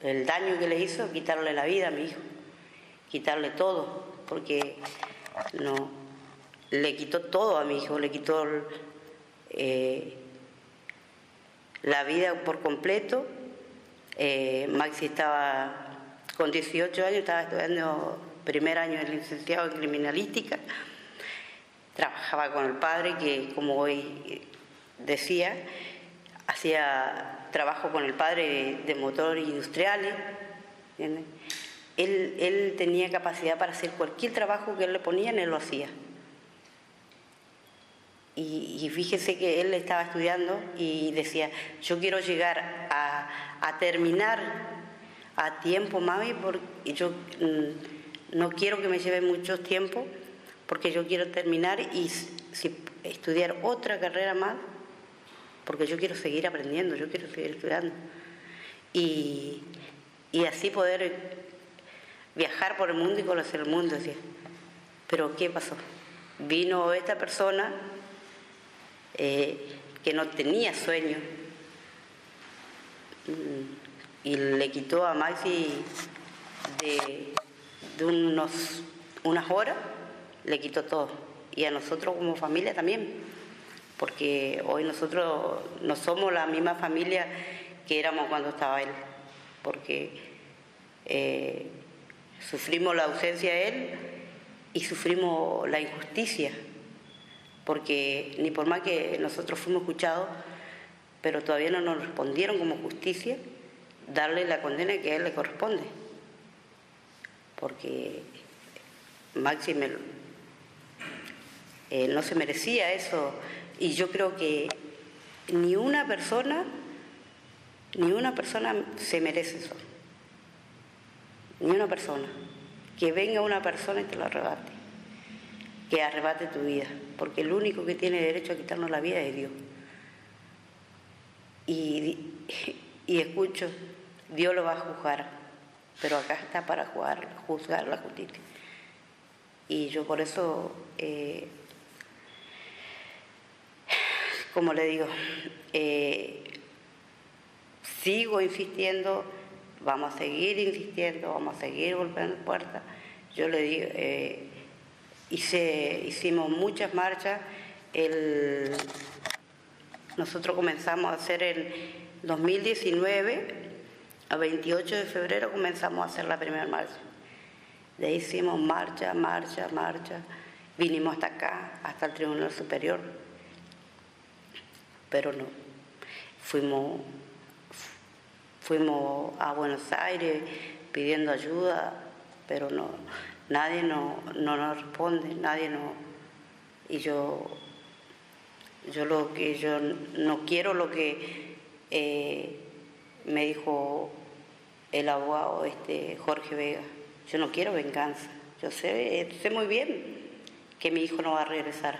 El daño que le hizo, quitarle la vida a mi hijo, quitarle todo, porque no, le quitó todo a mi hijo, le quitó eh, la vida por completo. Eh, Maxi estaba con 18 años, estaba estudiando primer año de licenciado en criminalística trabajaba con el padre que, como hoy decía, hacía trabajo con el padre de, motor industriales. Él, él tenía capacidad para hacer cualquier trabajo que él le ponían, él lo hacía. Y, fíjese que él estaba estudiando y decía, yo quiero llegar a, terminar a tiempo, mami, porque yo mm, no quiero que me lleve mucho tiempo, porque yo quiero terminar y estudiar otra carrera más, porque yo quiero seguir aprendiendo, yo quiero seguir estudiando. Y, así poder viajar por el mundo y conocer el mundo, decía. Pero ¿qué pasó? Vino esta persona eh, que no tenía sueño. Y le quitó a Maxi de, unos, unas horas, le quitó todo. Y a nosotros como familia también, porque hoy nosotros no somos la misma familia que éramos cuando estaba él, porque eh, sufrimos la ausencia de él y sufrimos la injusticia porque ni por más que nosotros fuimos escuchados, pero todavía no nos respondieron como justicia, darle la condena que a él le corresponde. Porque Maxi eh, no se merecía eso y yo creo que ni una persona, ni una persona se merece eso. Ni una persona. Que venga una persona y te lo arrebate que arrebate tu vida, porque el único que tiene derecho a quitarnos la vida es Dios. Y, escucho, Dios lo va a juzgar, pero acá está para juzgar la justicia. Y yo por eso, eh, como le digo, eh, sigo insistiendo, vamos a seguir insistiendo, vamos a seguir golpeando puertas. Yo le digo, eh, Hice, hicimos muchas marchas. Nosotros comenzamos a hacer en 2019, a 28 de febrero comenzamos a hacer la primera marcha. De ahí hicimos marcha, marcha, marcha. Vinimos hasta acá, hasta el Tribunal Superior. Pero no. Fuimos, fuimos a Buenos Aires pidiendo ayuda, pero no, nadie no, nos responde, nadie no. Y yo, yo lo que yo no quiero lo que eh, me dijo el abogado este Jorge Vega. Yo no quiero venganza. Yo sé, sé muy bien que mi hijo no va a regresar.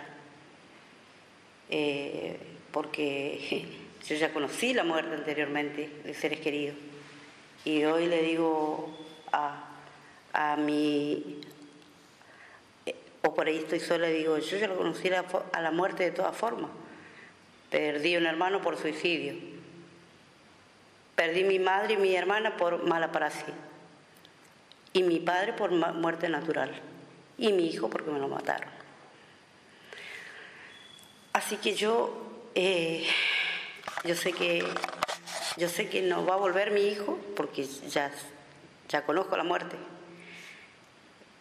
Eh, porque yo ya conocí la muerte anteriormente de seres queridos. Y hoy le digo a, a mi, eh, o por ahí estoy sola y digo, yo ya lo conocí a la muerte de todas formas. Perdí un hermano por suicidio. Perdí mi madre y mi hermana por mala paracia. Y mi padre por muerte natural. Y mi hijo porque me lo mataron. Así que yo, eh, yo sé que yo sé que no va a volver mi hijo porque ya, ya conozco la muerte.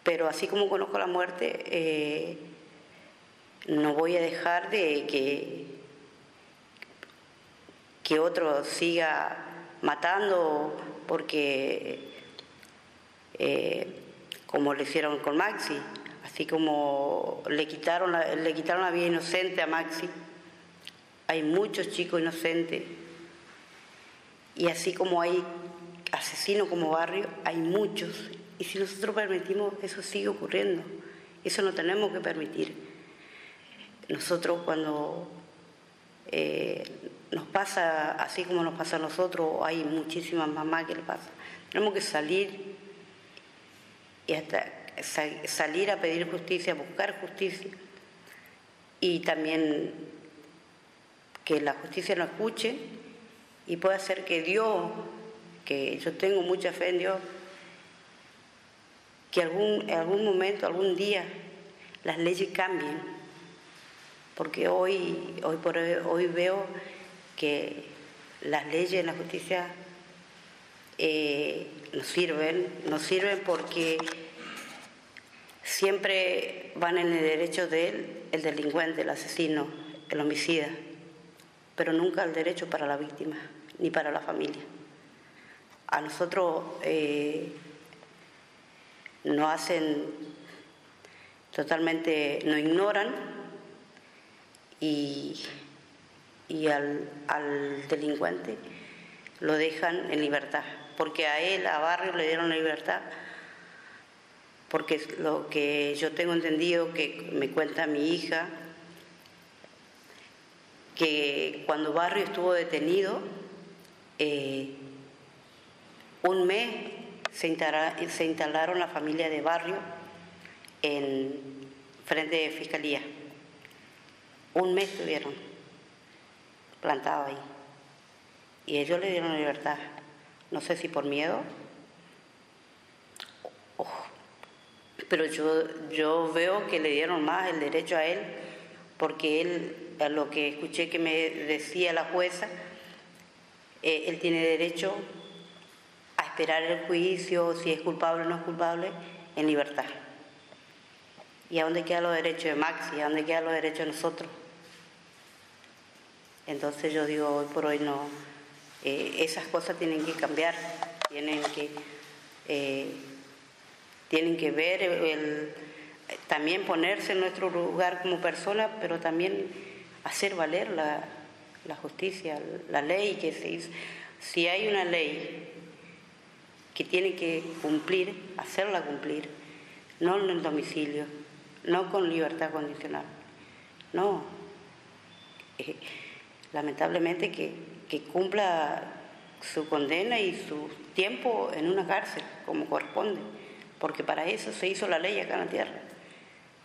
Pero así como conozco la muerte, eh, no voy a dejar de que, que otro siga matando porque, eh, como le hicieron con Maxi, así como le quitaron, le quitaron la vida inocente a Maxi, hay muchos chicos inocentes y así como hay asesinos como barrio, hay muchos y si nosotros permitimos, eso sigue ocurriendo. Eso no tenemos que permitir. Nosotros cuando eh, nos pasa así como nos pasa a nosotros, hay muchísimas mamás que le pasa. Tenemos que salir y hasta salir a pedir justicia, buscar justicia y también que la justicia nos escuche y pueda hacer que Dios, que yo tengo mucha fe en Dios, que algún, en algún momento, algún día, las leyes cambien, porque hoy, hoy, por hoy, veo que las leyes en la justicia eh, nos sirven, nos sirven porque siempre van en el derecho de él, el delincuente, el asesino, el homicida, pero nunca el derecho para la víctima ni para la familia. A nosotros eh, nos hacen totalmente, nos ignoran y, y al, al delincuente lo dejan en libertad, porque a él, a Barrio, le dieron la libertad. Porque lo que yo tengo entendido que me cuenta mi hija, que cuando Barrio estuvo detenido, eh, un mes se, instalaron la familia de Barrio en frente de Fiscalía. Un mes estuvieron plantados ahí. Y ellos le dieron libertad. No sé si por miedo pero yo, yo veo que le dieron más el derecho a él, porque él, a lo que escuché que me decía la jueza, eh, él tiene derecho esperar el juicio, si es culpable o no es culpable, en libertad. ¿Y a dónde quedan los derechos de Maxi? ¿A dónde quedan los derechos de nosotros? Entonces yo digo, hoy por hoy no, eh, esas cosas tienen que cambiar, tienen que... Eh, tienen que ver, también ponerse en nuestro lugar como persona, pero también hacer valer la, justicia, la ley que se hizo. Si hay una ley que tiene que cumplir, hacerla cumplir, no en el domicilio, no con libertad condicional, no. Eh, lamentablemente que, que cumpla su condena y su tiempo en una cárcel, como corresponde porque para eso se hizo la ley acá en la tierra.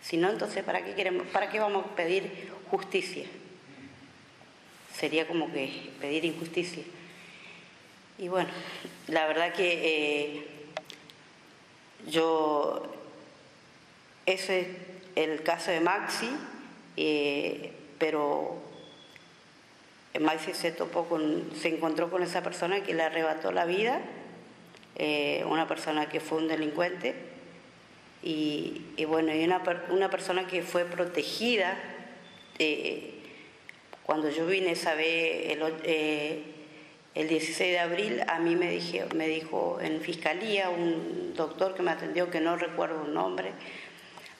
Si no, entonces, ¿para qué, queremos, ¿para qué vamos a pedir justicia? Sería como que pedir injusticia. Y bueno, la verdad que eh, yo, ese es el caso de Maxi, eh, pero Maxi se topó con, se encontró con esa persona que le arrebató la vida eh, una persona que fue un delincuente y, bueno, y una, una, persona que fue protegida. Cuando yo vine esa vez, el, el 16 de abril, a mí me, dije, me dijo en fiscalía un doctor que me atendió, que no recuerdo un nombre,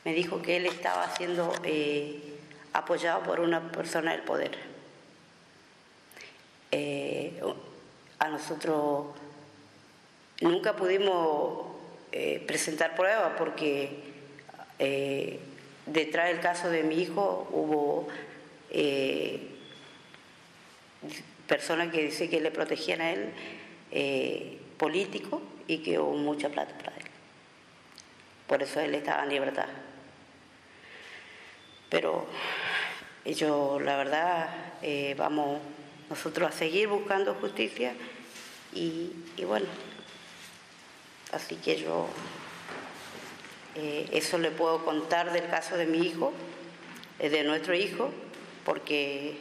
me dijo que él estaba siendo apoyado por una persona del poder. a nosotros Nunca pudimos eh, presentar pruebas porque eh, detrás del caso de mi hijo hubo eh, personas que dicen que le protegían a él político y que hubo mucha plata para él. Por eso él estaba en libertad. Pero yo, la verdad, vamos nosotros a seguir buscando justicia y bueno. Así que yo eh, eso le puedo contar del caso de mi hijo, eh, de nuestro hijo, porque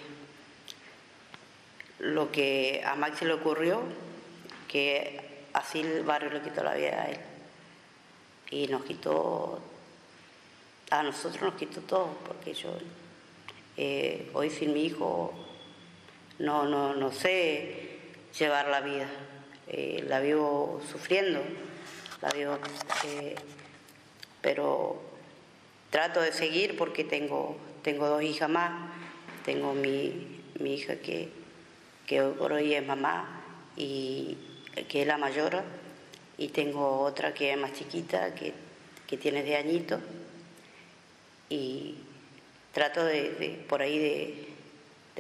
lo que a Maxi le ocurrió, que así el barrio le quitó la vida a él. Y nos quitó, a nosotros nos quitó todo, porque yo eh, hoy sin mi hijo no, no, no sé llevar la vida, la vivo sufriendo eh, pero trato de seguir porque tengo, tengo dos hijas más. Tengo mi, hija que, que hoy por hoy es mamá y que es la mayor, y tengo otra que es más chiquita, que, tiene de añito y trato de, por ahí de,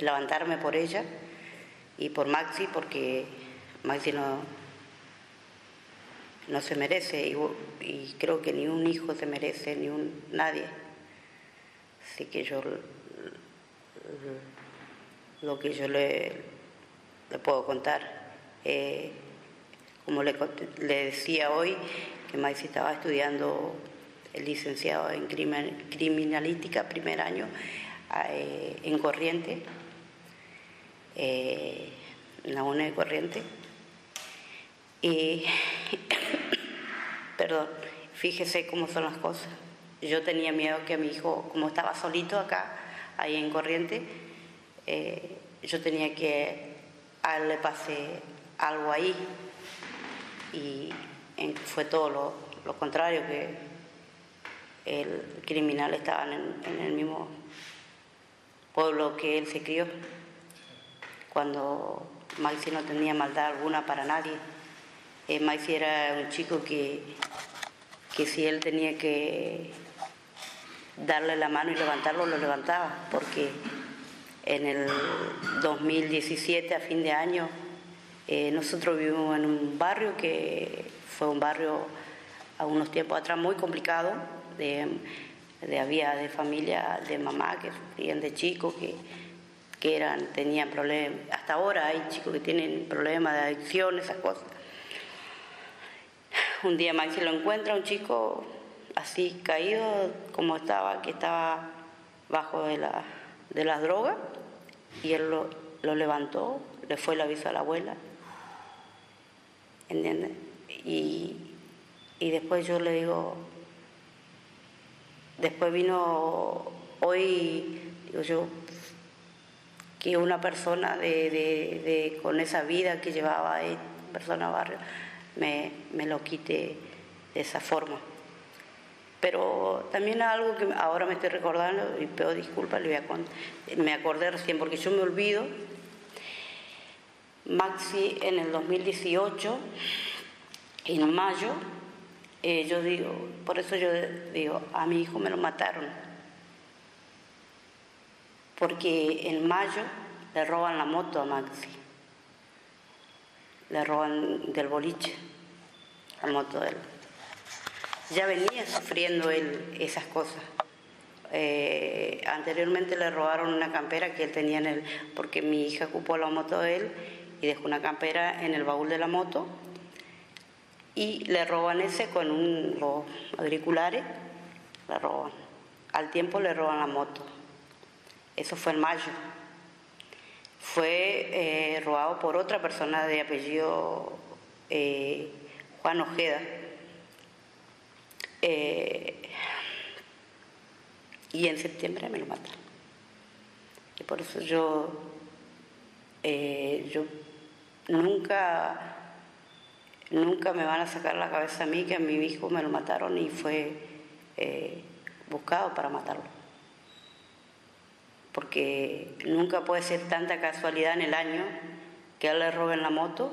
levantarme por ella y por Maxi, porque Maxi no, no se merece y, creo que ni un hijo se merece, ni un nadie. Así que yo lo que yo le, le puedo contar, eh, como le, decía hoy, que Maisi estaba estudiando el licenciado en criminalística, primer año, eh, en Corriente, eh, en la UNE de Corriente. Y Perdón, fíjese cómo son las cosas. yo tenía miedo que mi hijo, como estaba solito acá, ahí en Corriente, yo tenía que a él le pase algo ahí. Y fue todo lo, contrario, que el criminal estaba en, el mismo pueblo que él se crió, cuando Maxi no tenía maldad alguna para nadie. Eh, era un chico que, que si él tenía que darle la mano y levantarlo, lo levantaba, porque en el 2017, a fin de año, eh, nosotros vivimos en un barrio que fue un barrio a unos tiempos atrás muy complicado, de, había de familia de mamá que sufrían de chicos, que, que eran, tenían problemas, hasta ahora hay chicos que tienen problemas de adicción, esas cosas. Un día Maxi lo encuentra, un chico así caído como estaba, que estaba bajo de, la, de las drogas, y él lo, lo levantó, le fue el aviso a la abuela, ¿entiendes? Y, y después yo le digo, después vino hoy, digo yo, que una persona de, de, con esa vida que llevaba ahí, persona barrio, me, me lo quite de esa forma. Pero también algo que ahora me estoy recordando, y peor disculpa, le voy a me acordé recién porque yo me olvido. Maxi en el 2018, en mayo, eh, yo digo, por eso yo digo, a mi hijo me lo mataron. Porque en mayo le roban la moto a Maxi. Le roban del boliche la moto de él ya venía sufriendo él esas cosas. Eh, anteriormente le robaron una campera que él tenía en el, porque mi hija ocupó la moto de él y dejó una campera en el baúl de la moto y le roban ese con un, los auriculares, le roban. Al tiempo le roban la moto. Eso fue en mayo. Fue eh, robado por otra persona de apellido eh, Juan Ojeda eh, y en septiembre me lo mataron. Y por eso yo, eh, yo nunca, nunca me van a sacar la cabeza a mí que a mi hijo me lo mataron y fue eh, buscado para matarlo. Porque nunca puede ser tanta casualidad en el año que a él le roben la moto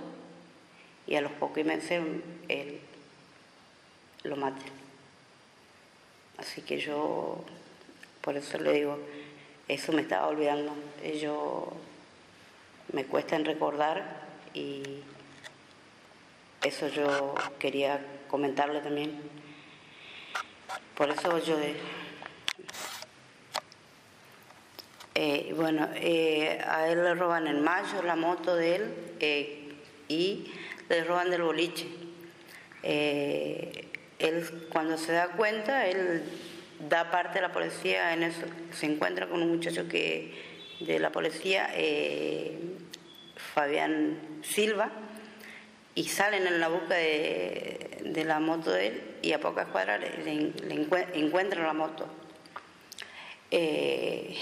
y a los pocos meses él lo mate. Así que yo, por eso le digo, eso me estaba olvidando. Yo me cuesta en recordar y eso yo quería comentarle también. Por eso yo... Eh, bueno, eh, a él le roban en mayo la moto de él eh, y le roban del boliche él cuando se da cuenta, él da parte de la policía en eso, se encuentra con un muchacho que de la policía, eh, Fabián Silva, y salen en la busca de, la moto de él y a pocas cuadras le, encuentran la moto. Eh,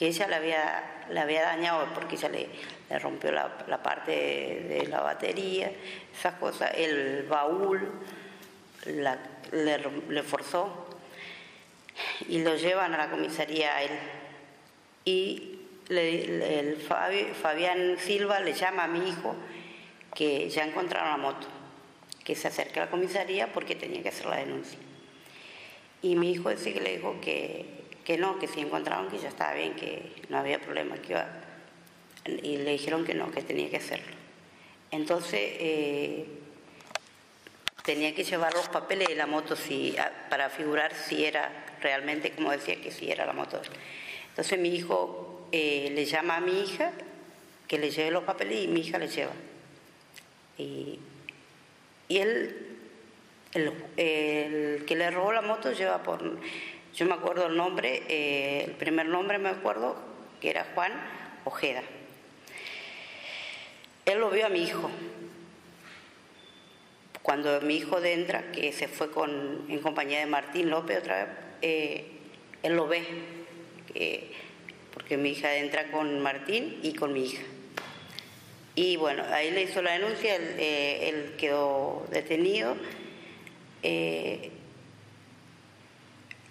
que ella le había, le dañado porque ella le, rompió la, parte de, la batería, esas cosas, el baúl, le, forzó y lo llevan a la comisaría a él. Y el Fabián Silva le llama a mi hijo que ya encontraron la moto, que se acerque a la comisaría porque tenía que hacer la denuncia. Y mi hijo ese que le dijo que, que no, que si encontraron que ya estaba bien, que no había problema, que iba, y le dijeron que no, que tenía que hacerlo. Entonces, eh, tenía que llevar los papeles de la moto para figurar si era realmente, como decía, que si era la moto. Entonces mi hijo eh, le llama a mi hija que le lleve los papeles y mi hija le lleva. Y, él, el, que le robó la moto lleva por, yo me acuerdo el nombre, eh, el primer nombre me acuerdo, que era Juan Ojeda. Él lo vio a mi hijo cuando mi hijo entra, que se fue con, en compañía de Martín López otra vez, eh, él lo ve, porque mi hija entra con Martín y con mi hija. Y bueno, ahí le hizo la denuncia, él, eh, quedó detenido. Eh,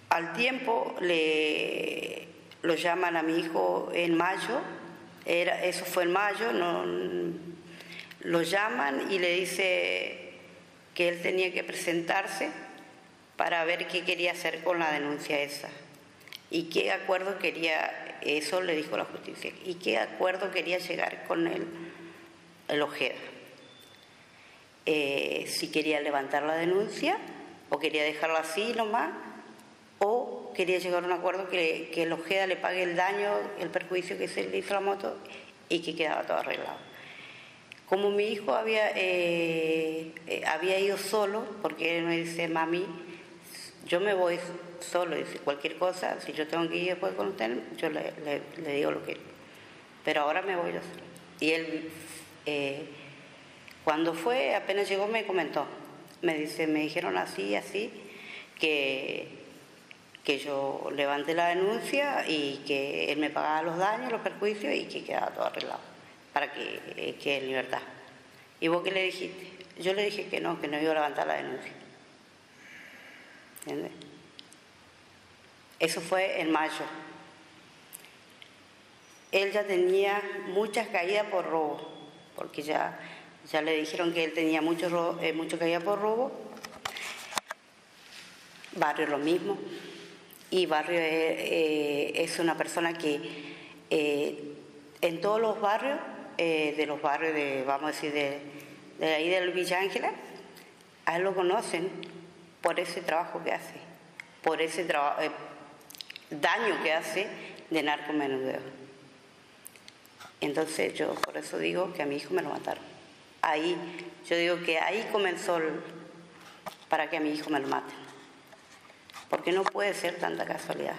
al tiempo le, lo llaman a mi hijo en mayo, era, eso fue en mayo, no, lo llaman y le dice que él tenía que presentarse para ver qué quería hacer con la denuncia esa y qué acuerdo quería, eso le dijo la justicia, y qué acuerdo quería llegar con él, el Ojeda. Eh, si quería levantar la denuncia o quería dejarla así nomás, o quería llegar a un acuerdo que, que el Ojeda le pague el daño, el perjuicio que se le hizo a la moto y que quedaba todo arreglado. Como mi hijo había, eh, eh, había ido solo, porque él me dice, mami, yo me voy solo, dice cualquier cosa, si yo tengo que ir después con usted, yo le, digo lo que... Pero ahora me voy yo solo. Y él, eh, cuando fue, apenas llegó, me comentó, me dice, me dijeron así, así, que, que yo levanté la denuncia y que él me pagaba los daños, los perjuicios y que quedaba todo arreglado para que eh, quede en libertad. ¿Y vos qué le dijiste? Yo le dije que no, que no iba a levantar la denuncia. ¿Entiendes? Eso fue en mayo. Él ya tenía muchas caídas por robo, porque ya, ya le dijeron que él tenía mucho, eh, mucho caídas por robo. Barrio lo mismo. Y Barrio eh, es una persona que en todos los barrios eh, de los barrios de, vamos a decir, de, ahí del Villa Ángela, a él lo conocen por ese trabajo que hace, por ese eh, daño que hace de narcomenudeo. Entonces yo por eso digo que a mi hijo me lo mataron. Ahí, yo digo que ahí comenzó para que a mi hijo me lo maten. Porque no puede ser tanta casualidad.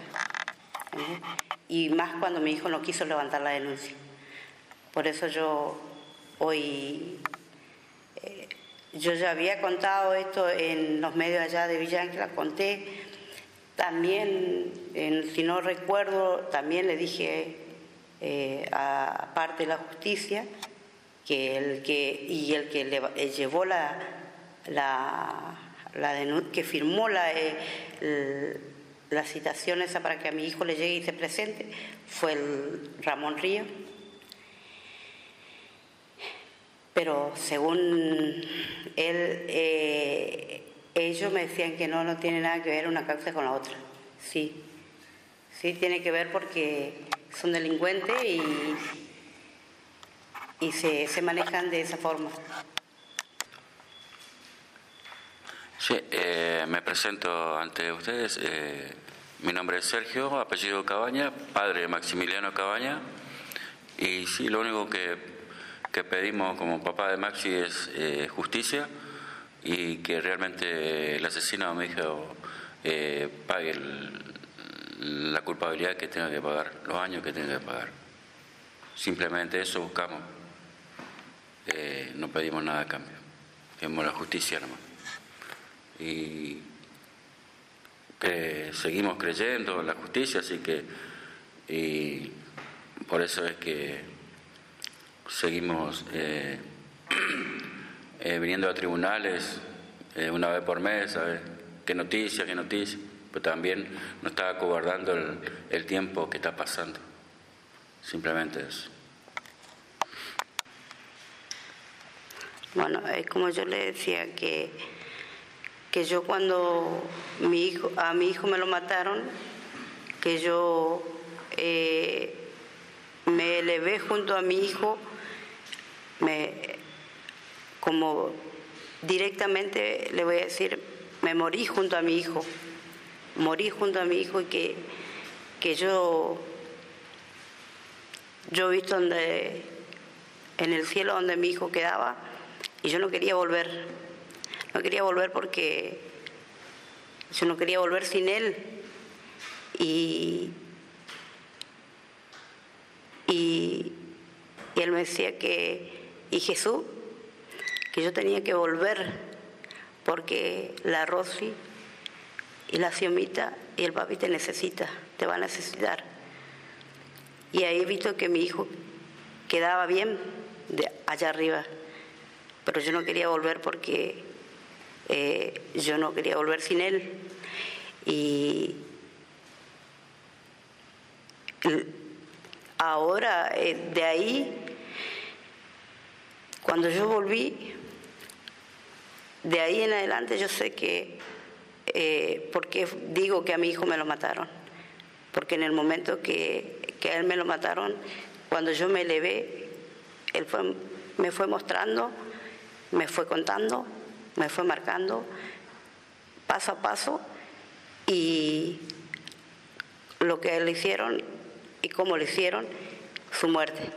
Y más cuando mi hijo no quiso levantar la denuncia. Por eso yo hoy, eh, yo ya había contado esto en los medios allá de Villanquila, conté. También, si no recuerdo, también le dije eh, a parte de la justicia que el que y el que le, eh, llevó la, la, que firmó la, la citación esa para que a mi hijo le llegue y se presente fue el Ramón Río pero según él, eh, ellos me decían que no, no tiene nada que ver una causa con la otra. Sí, sí tiene que ver porque son delincuentes y, y se, se manejan de esa forma. Sí, eh, me presento ante ustedes. Eh, mi nombre es Sergio, apellido Cabaña, padre de Maximiliano Cabaña. Y sí, lo único que que pedimos como papá de Maxi es eh, justicia y que realmente el asesino mi hijo eh, pague la culpabilidad que tenga que pagar, los años que tenga que pagar. Simplemente eso buscamos. Eh, no pedimos nada a cambio. Queremos la justicia nomás. Y seguimos creyendo en la justicia, así que y por eso es que seguimos eh, eh, viniendo a tribunales eh, una vez por mes, a ver qué noticia, qué noticia, pero también nos está acobardando el, tiempo que está pasando. Simplemente eso. Bueno, es como yo le decía que, que yo cuando mi hijo, a mi hijo me lo mataron, que yo me elevé junto a mi hijo me, como directamente le voy a decir, me morí junto a mi hijo, morí junto a mi hijo y que, que yo, yo he visto donde, en el cielo donde mi hijo quedaba y yo no quería volver, no quería volver porque yo no quería volver sin él. Y, y él me decía que y Jesús, que yo tenía que volver porque la Rosy y la Xiomita y el papi te necesita, te va a necesitar. Y ahí he visto que mi hijo quedaba bien allá arriba, pero yo no quería volver porque eh, yo no quería volver sin él. Y ahora, eh, de ahí, cuando yo volví, de ahí en adelante yo sé que, eh, porque digo que a mi hijo me lo mataron, porque en el momento que, que a él me lo mataron, cuando yo me elevé, él me fue mostrando, me fue contando, me fue marcando paso a paso y lo que le hicieron y cómo le hicieron su muerte.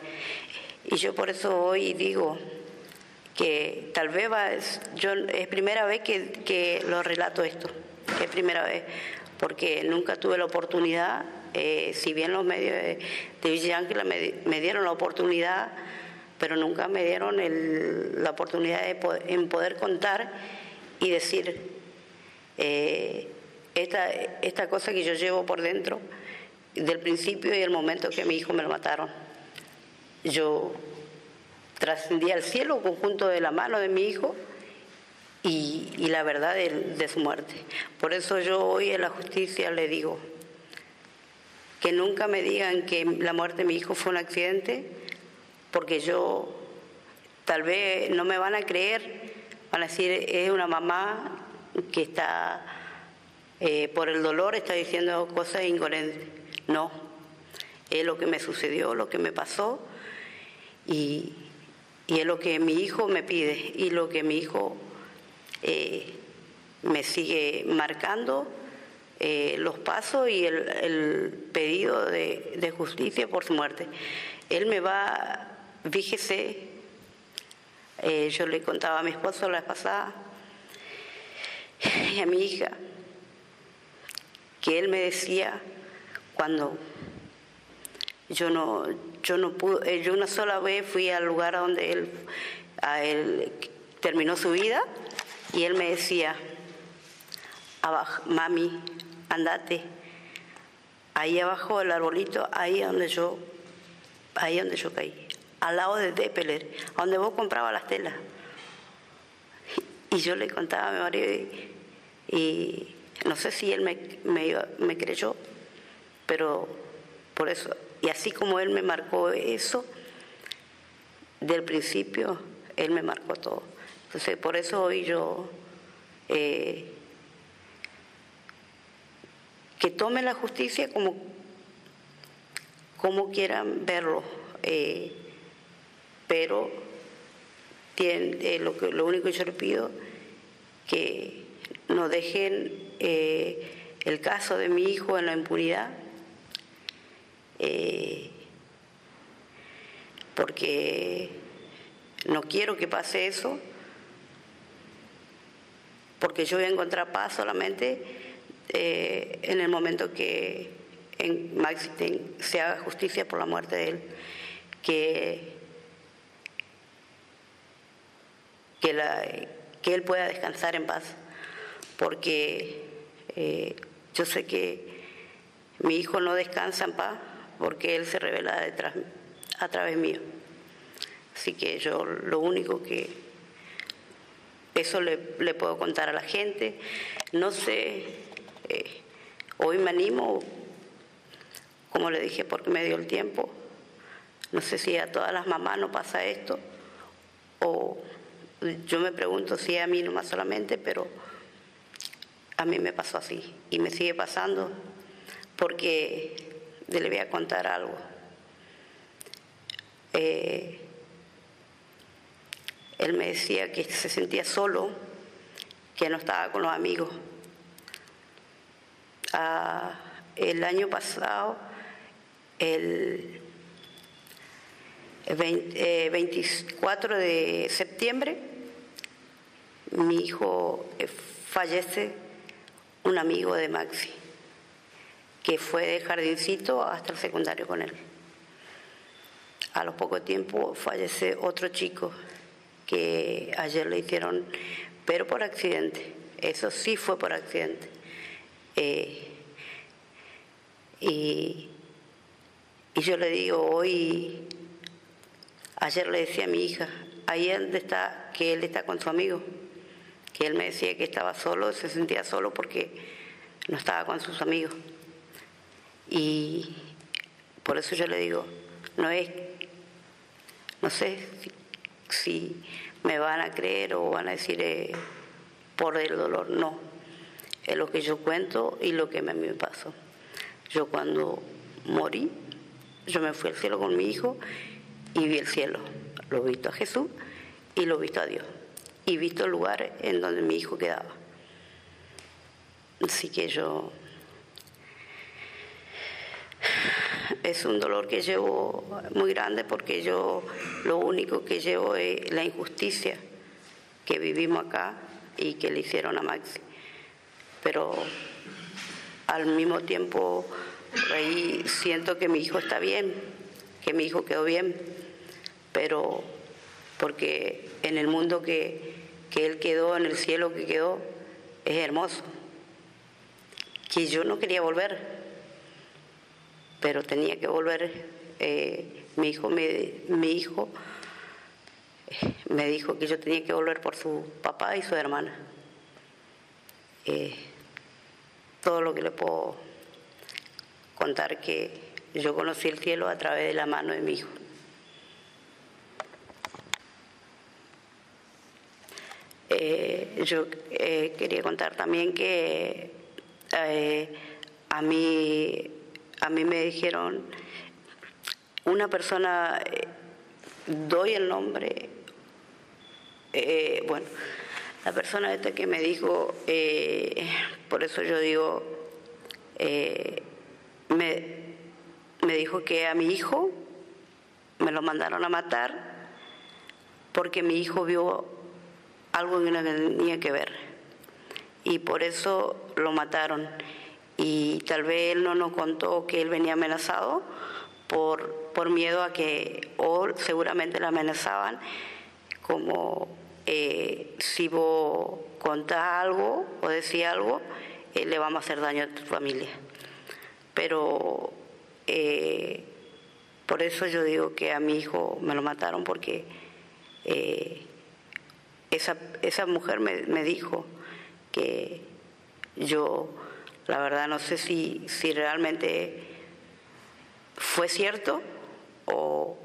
Y yo por eso hoy digo que tal vez va, yo es primera vez que, lo relato esto, es primera vez, porque nunca tuve la oportunidad, eh, si bien los medios de, Villa Ángela me, dieron la oportunidad, pero nunca me dieron la oportunidad de poder, en poder contar y decir eh, esta, esta cosa que yo llevo por dentro del principio y el momento que mi hijo me lo mataron. Yo trascendí al cielo conjunto de la mano de mi hijo y, la verdad de, su muerte. Por eso yo hoy en la justicia le digo que nunca me digan que la muerte de mi hijo fue un accidente, porque yo tal vez no me van a creer, van a decir es una mamá que está eh, por el dolor está diciendo cosas incoherentes. No, es lo que me sucedió, lo que me pasó y, es lo que mi hijo me pide y lo que mi hijo eh, me sigue marcando eh, los pasos y el, pedido de, justicia por su muerte. Él me va, fíjese, eh, yo le contaba a mi esposo la vez pasada y a mi hija que él me decía, cuando yo no, yo no pude, eh, yo una sola vez fui al lugar donde él, a él terminó su vida y él me decía, abajo, mami, andate, ahí abajo del arbolito, ahí donde yo, ahí donde yo caí, al lado de Depeler, donde vos comprabas las telas. Y yo le contaba a mi marido y, no sé si él me, me, me creyó, pero por eso, y así como Él me marcó eso, del principio, Él me marcó todo. Entonces, por eso hoy yo, eh, que tome la justicia como, como quieran verlo, eh, pero eh, lo, lo único que yo le pido, que no dejen el caso de mi hijo en la impunidad, eh, porque no quiero que pase eso, porque yo voy a encontrar paz solamente eh, en el momento que en se haga justicia por la muerte de él, que, que él pueda descansar en paz, porque eh, yo sé que mi hijo no descansa en paz porque Él se revela detrás, a través mío. Así que yo lo único que eso le, puedo contar a la gente. No sé, eh, hoy me animo, como le dije, porque me dio el tiempo. No sé si a todas las mamás no pasa esto, o yo me pregunto si a mí no más solamente, pero a mí me pasó así y me sigue pasando porque le voy a contar algo. Eh, él me decía que se sentía solo, que no estaba con los amigos. Ah, el año pasado, el 24 eh, de septiembre, mi hijo eh, fallece, un amigo de Maxi que fue de jardincito hasta el secundario con él. A los poco tiempo fallece otro chico que ayer le hicieron pero por accidente. Eso sí fue por accidente. Eh, y, y yo le digo, hoy, ayer le decía a mi hija, ahí donde está, que él está con su amigo, que él me decía que estaba solo, se sentía solo porque no estaba con sus amigos. Y por eso yo le digo, no es, no sé si, me van a creer o van a decir eh, por el dolor, no, es lo que yo cuento y lo que a mí me pasó. Yo cuando morí, yo me fui al cielo con mi hijo y vi el cielo. Lo he visto a Jesús y lo he visto a Dios. Y visto el lugar en donde mi hijo quedaba. Así que yo... Es un dolor que llevo muy grande porque yo lo único que llevo es la injusticia que vivimos acá y que le hicieron a Maxi. Pero al mismo tiempo ahí siento que mi hijo está bien, que mi hijo quedó bien, pero porque en el mundo que, él quedó, en el cielo que quedó, es hermoso. Que yo no quería volver, pero tenía que volver. Eh, mi hijo, me, mi hijo me dijo que yo tenía que volver por su papá y su hermana. Eh, todo lo que le puedo contar que yo conocí el cielo a través de la mano de mi hijo. Eh, yo quería contar también que a mí a mí me dijeron una persona doy el nombre bueno la persona esta que me dijo por eso yo digo me, me dijo que a mi hijo me lo mandaron a matar porque mi hijo vio algo que no tenía que ver y por eso lo mataron. Y tal vez él no nos contó que él venía amenazado por, por miedo a que, o seguramente le amenazaban, como eh, si vos contás algo o decís algo, eh, le vamos a hacer daño a tu familia. Pero eh, por eso yo digo que a mi hijo me lo mataron porque esa, esa mujer me, dijo que yo, la verdad no sé si, si realmente fue cierto o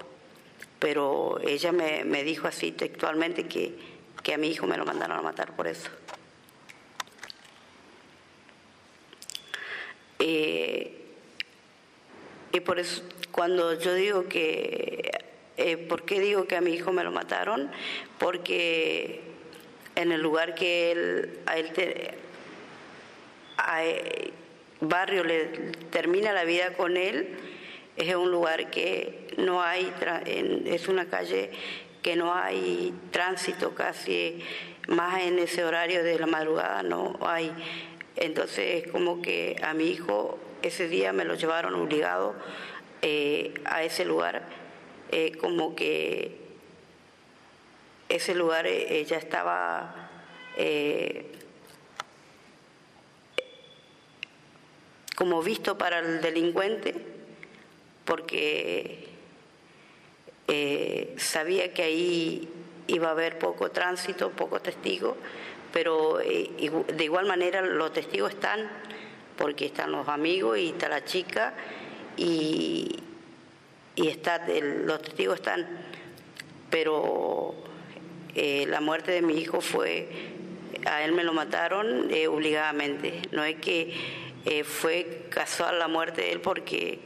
pero ella me, me dijo así textualmente que, que a mi hijo me lo mandaron a matar por eso. Eh, y por eso, cuando yo digo que, eh, ¿por qué digo que a mi hijo me lo mataron? Porque en el lugar que él, a él, a eh, barrio le termina la vida con él, es un lugar que no hay, es una calle que no hay tránsito casi, más en ese horario de la madrugada no hay. Entonces, como que a mi hijo ese día me lo llevaron obligado eh, a ese lugar, eh, como que ese lugar ya estaba como visto para el delincuente, porque sabía que ahí iba a haber poco tránsito, poco testigo, pero de igual manera los testigos están porque están los amigos y está la chica y, y está, los testigos están, pero eh, la muerte de mi hijo fue, a él me lo mataron eh, obligadamente, no es que eh, fue casual la muerte de él porque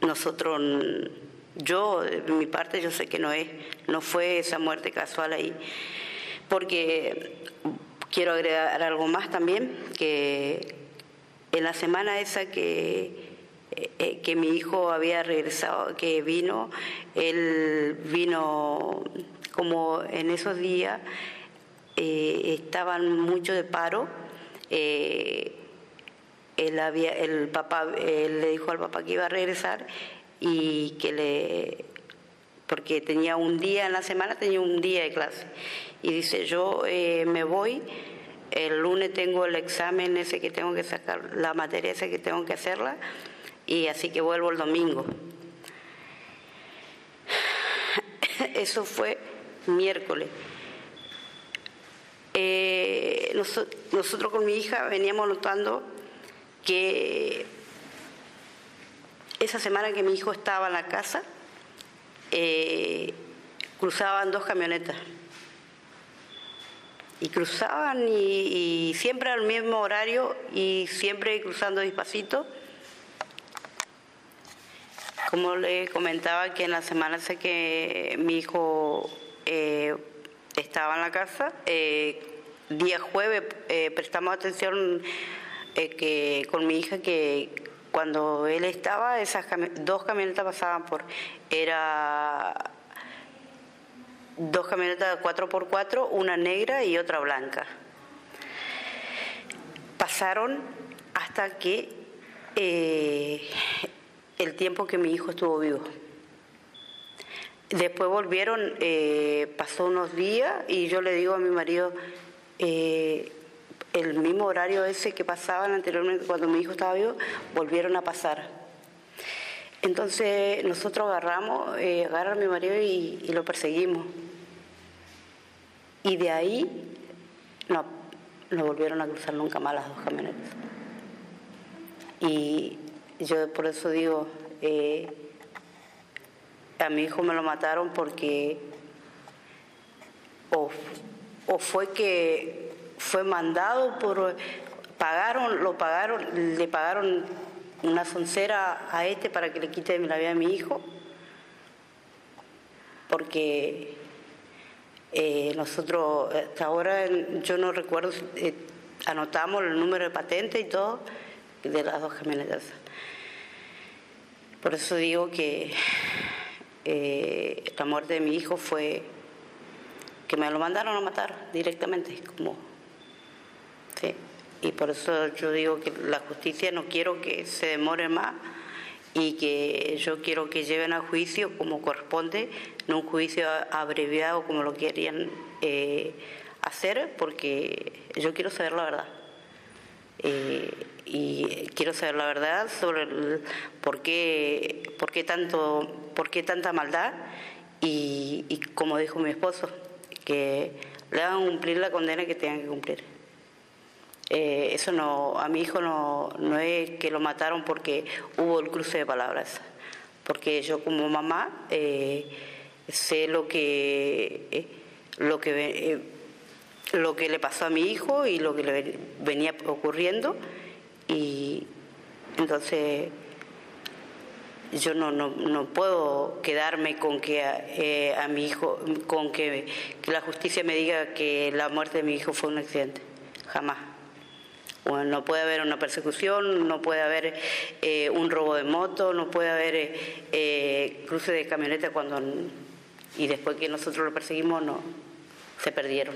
nosotros, yo, de mi parte, yo sé que no es, no fue esa muerte casual ahí, porque Quiero agregar algo más también, que en la semana esa que, eh, que mi hijo había regresado, que vino, él vino como en esos días, eh, estaban mucho de paro. Eh, él había, el papá, le dijo al papá que iba a regresar y que le porque tenía un día en la semana, tenía un día de clase. Y dice, yo eh, me voy, el lunes tengo el examen ese que tengo que sacar, la materia esa que tengo que hacerla, y así que vuelvo el domingo. Eso fue miércoles. Eh, nosotros con mi hija veníamos notando que esa semana que mi hijo estaba en la casa, eh, cruzaban dos camionetas. Y cruzaban y, siempre al mismo horario y siempre cruzando despacito. Como le comentaba que en la semana sé que mi hijo eh, estaba en la casa, eh, día jueves prestamos atención que con mi hija que cuando él estaba, esas dos camionetas pasaban por, era dos camionetas 4x4, una negra y otra blanca. Pasaron hasta que eh, el tiempo que mi hijo estuvo vivo. Después volvieron, eh, pasó unos días y yo le digo a mi marido, eh, el mismo horario ese que pasaban anteriormente cuando mi hijo estaba vivo, volvieron a pasar. Entonces nosotros agarramos, eh, agarran a mi marido y, lo perseguimos. Y de ahí no, no volvieron a cruzar nunca más las dos camionetas. Y yo por eso digo, eh, a mi hijo me lo mataron porque o fue que fue mandado por pagaron lo pagaron le pagaron una soncera a este para que le quite la vida a mi hijo. Porque eh, nosotros hasta ahora yo no recuerdo eh, anotamos el número de patente y todo de las dos camionetas. Por eso digo que eh, la muerte de mi hijo fue que me lo mandaron a matar directamente como. Y por eso yo digo que la justicia no quiero que se demore más y que yo quiero que lleven a juicio como corresponde, no un juicio abreviado como lo querían eh, hacer, porque yo quiero saber la verdad. Eh, y quiero saber la verdad sobre por, qué, por, qué tanto, por qué tanta maldad y, y como dijo mi esposo, que le hagan cumplir la condena que tengan que cumplir. Eh, eso no, a mi hijo no, no es que lo mataron porque hubo el cruce de palabras, porque yo como mamá eh, sé lo que, eh, lo, que, lo que le pasó a mi hijo y lo que le venía ocurriendo y entonces yo no, no, no puedo quedarme con que a, mi hijo, con que la justicia me diga que la muerte de mi hijo fue un accidente, jamás no puede haber una persecución, no puede haber eh, un robo de moto, no puede haber eh, eh, cruce de camioneta cuando y después que nosotros lo perseguimos no se perdieron.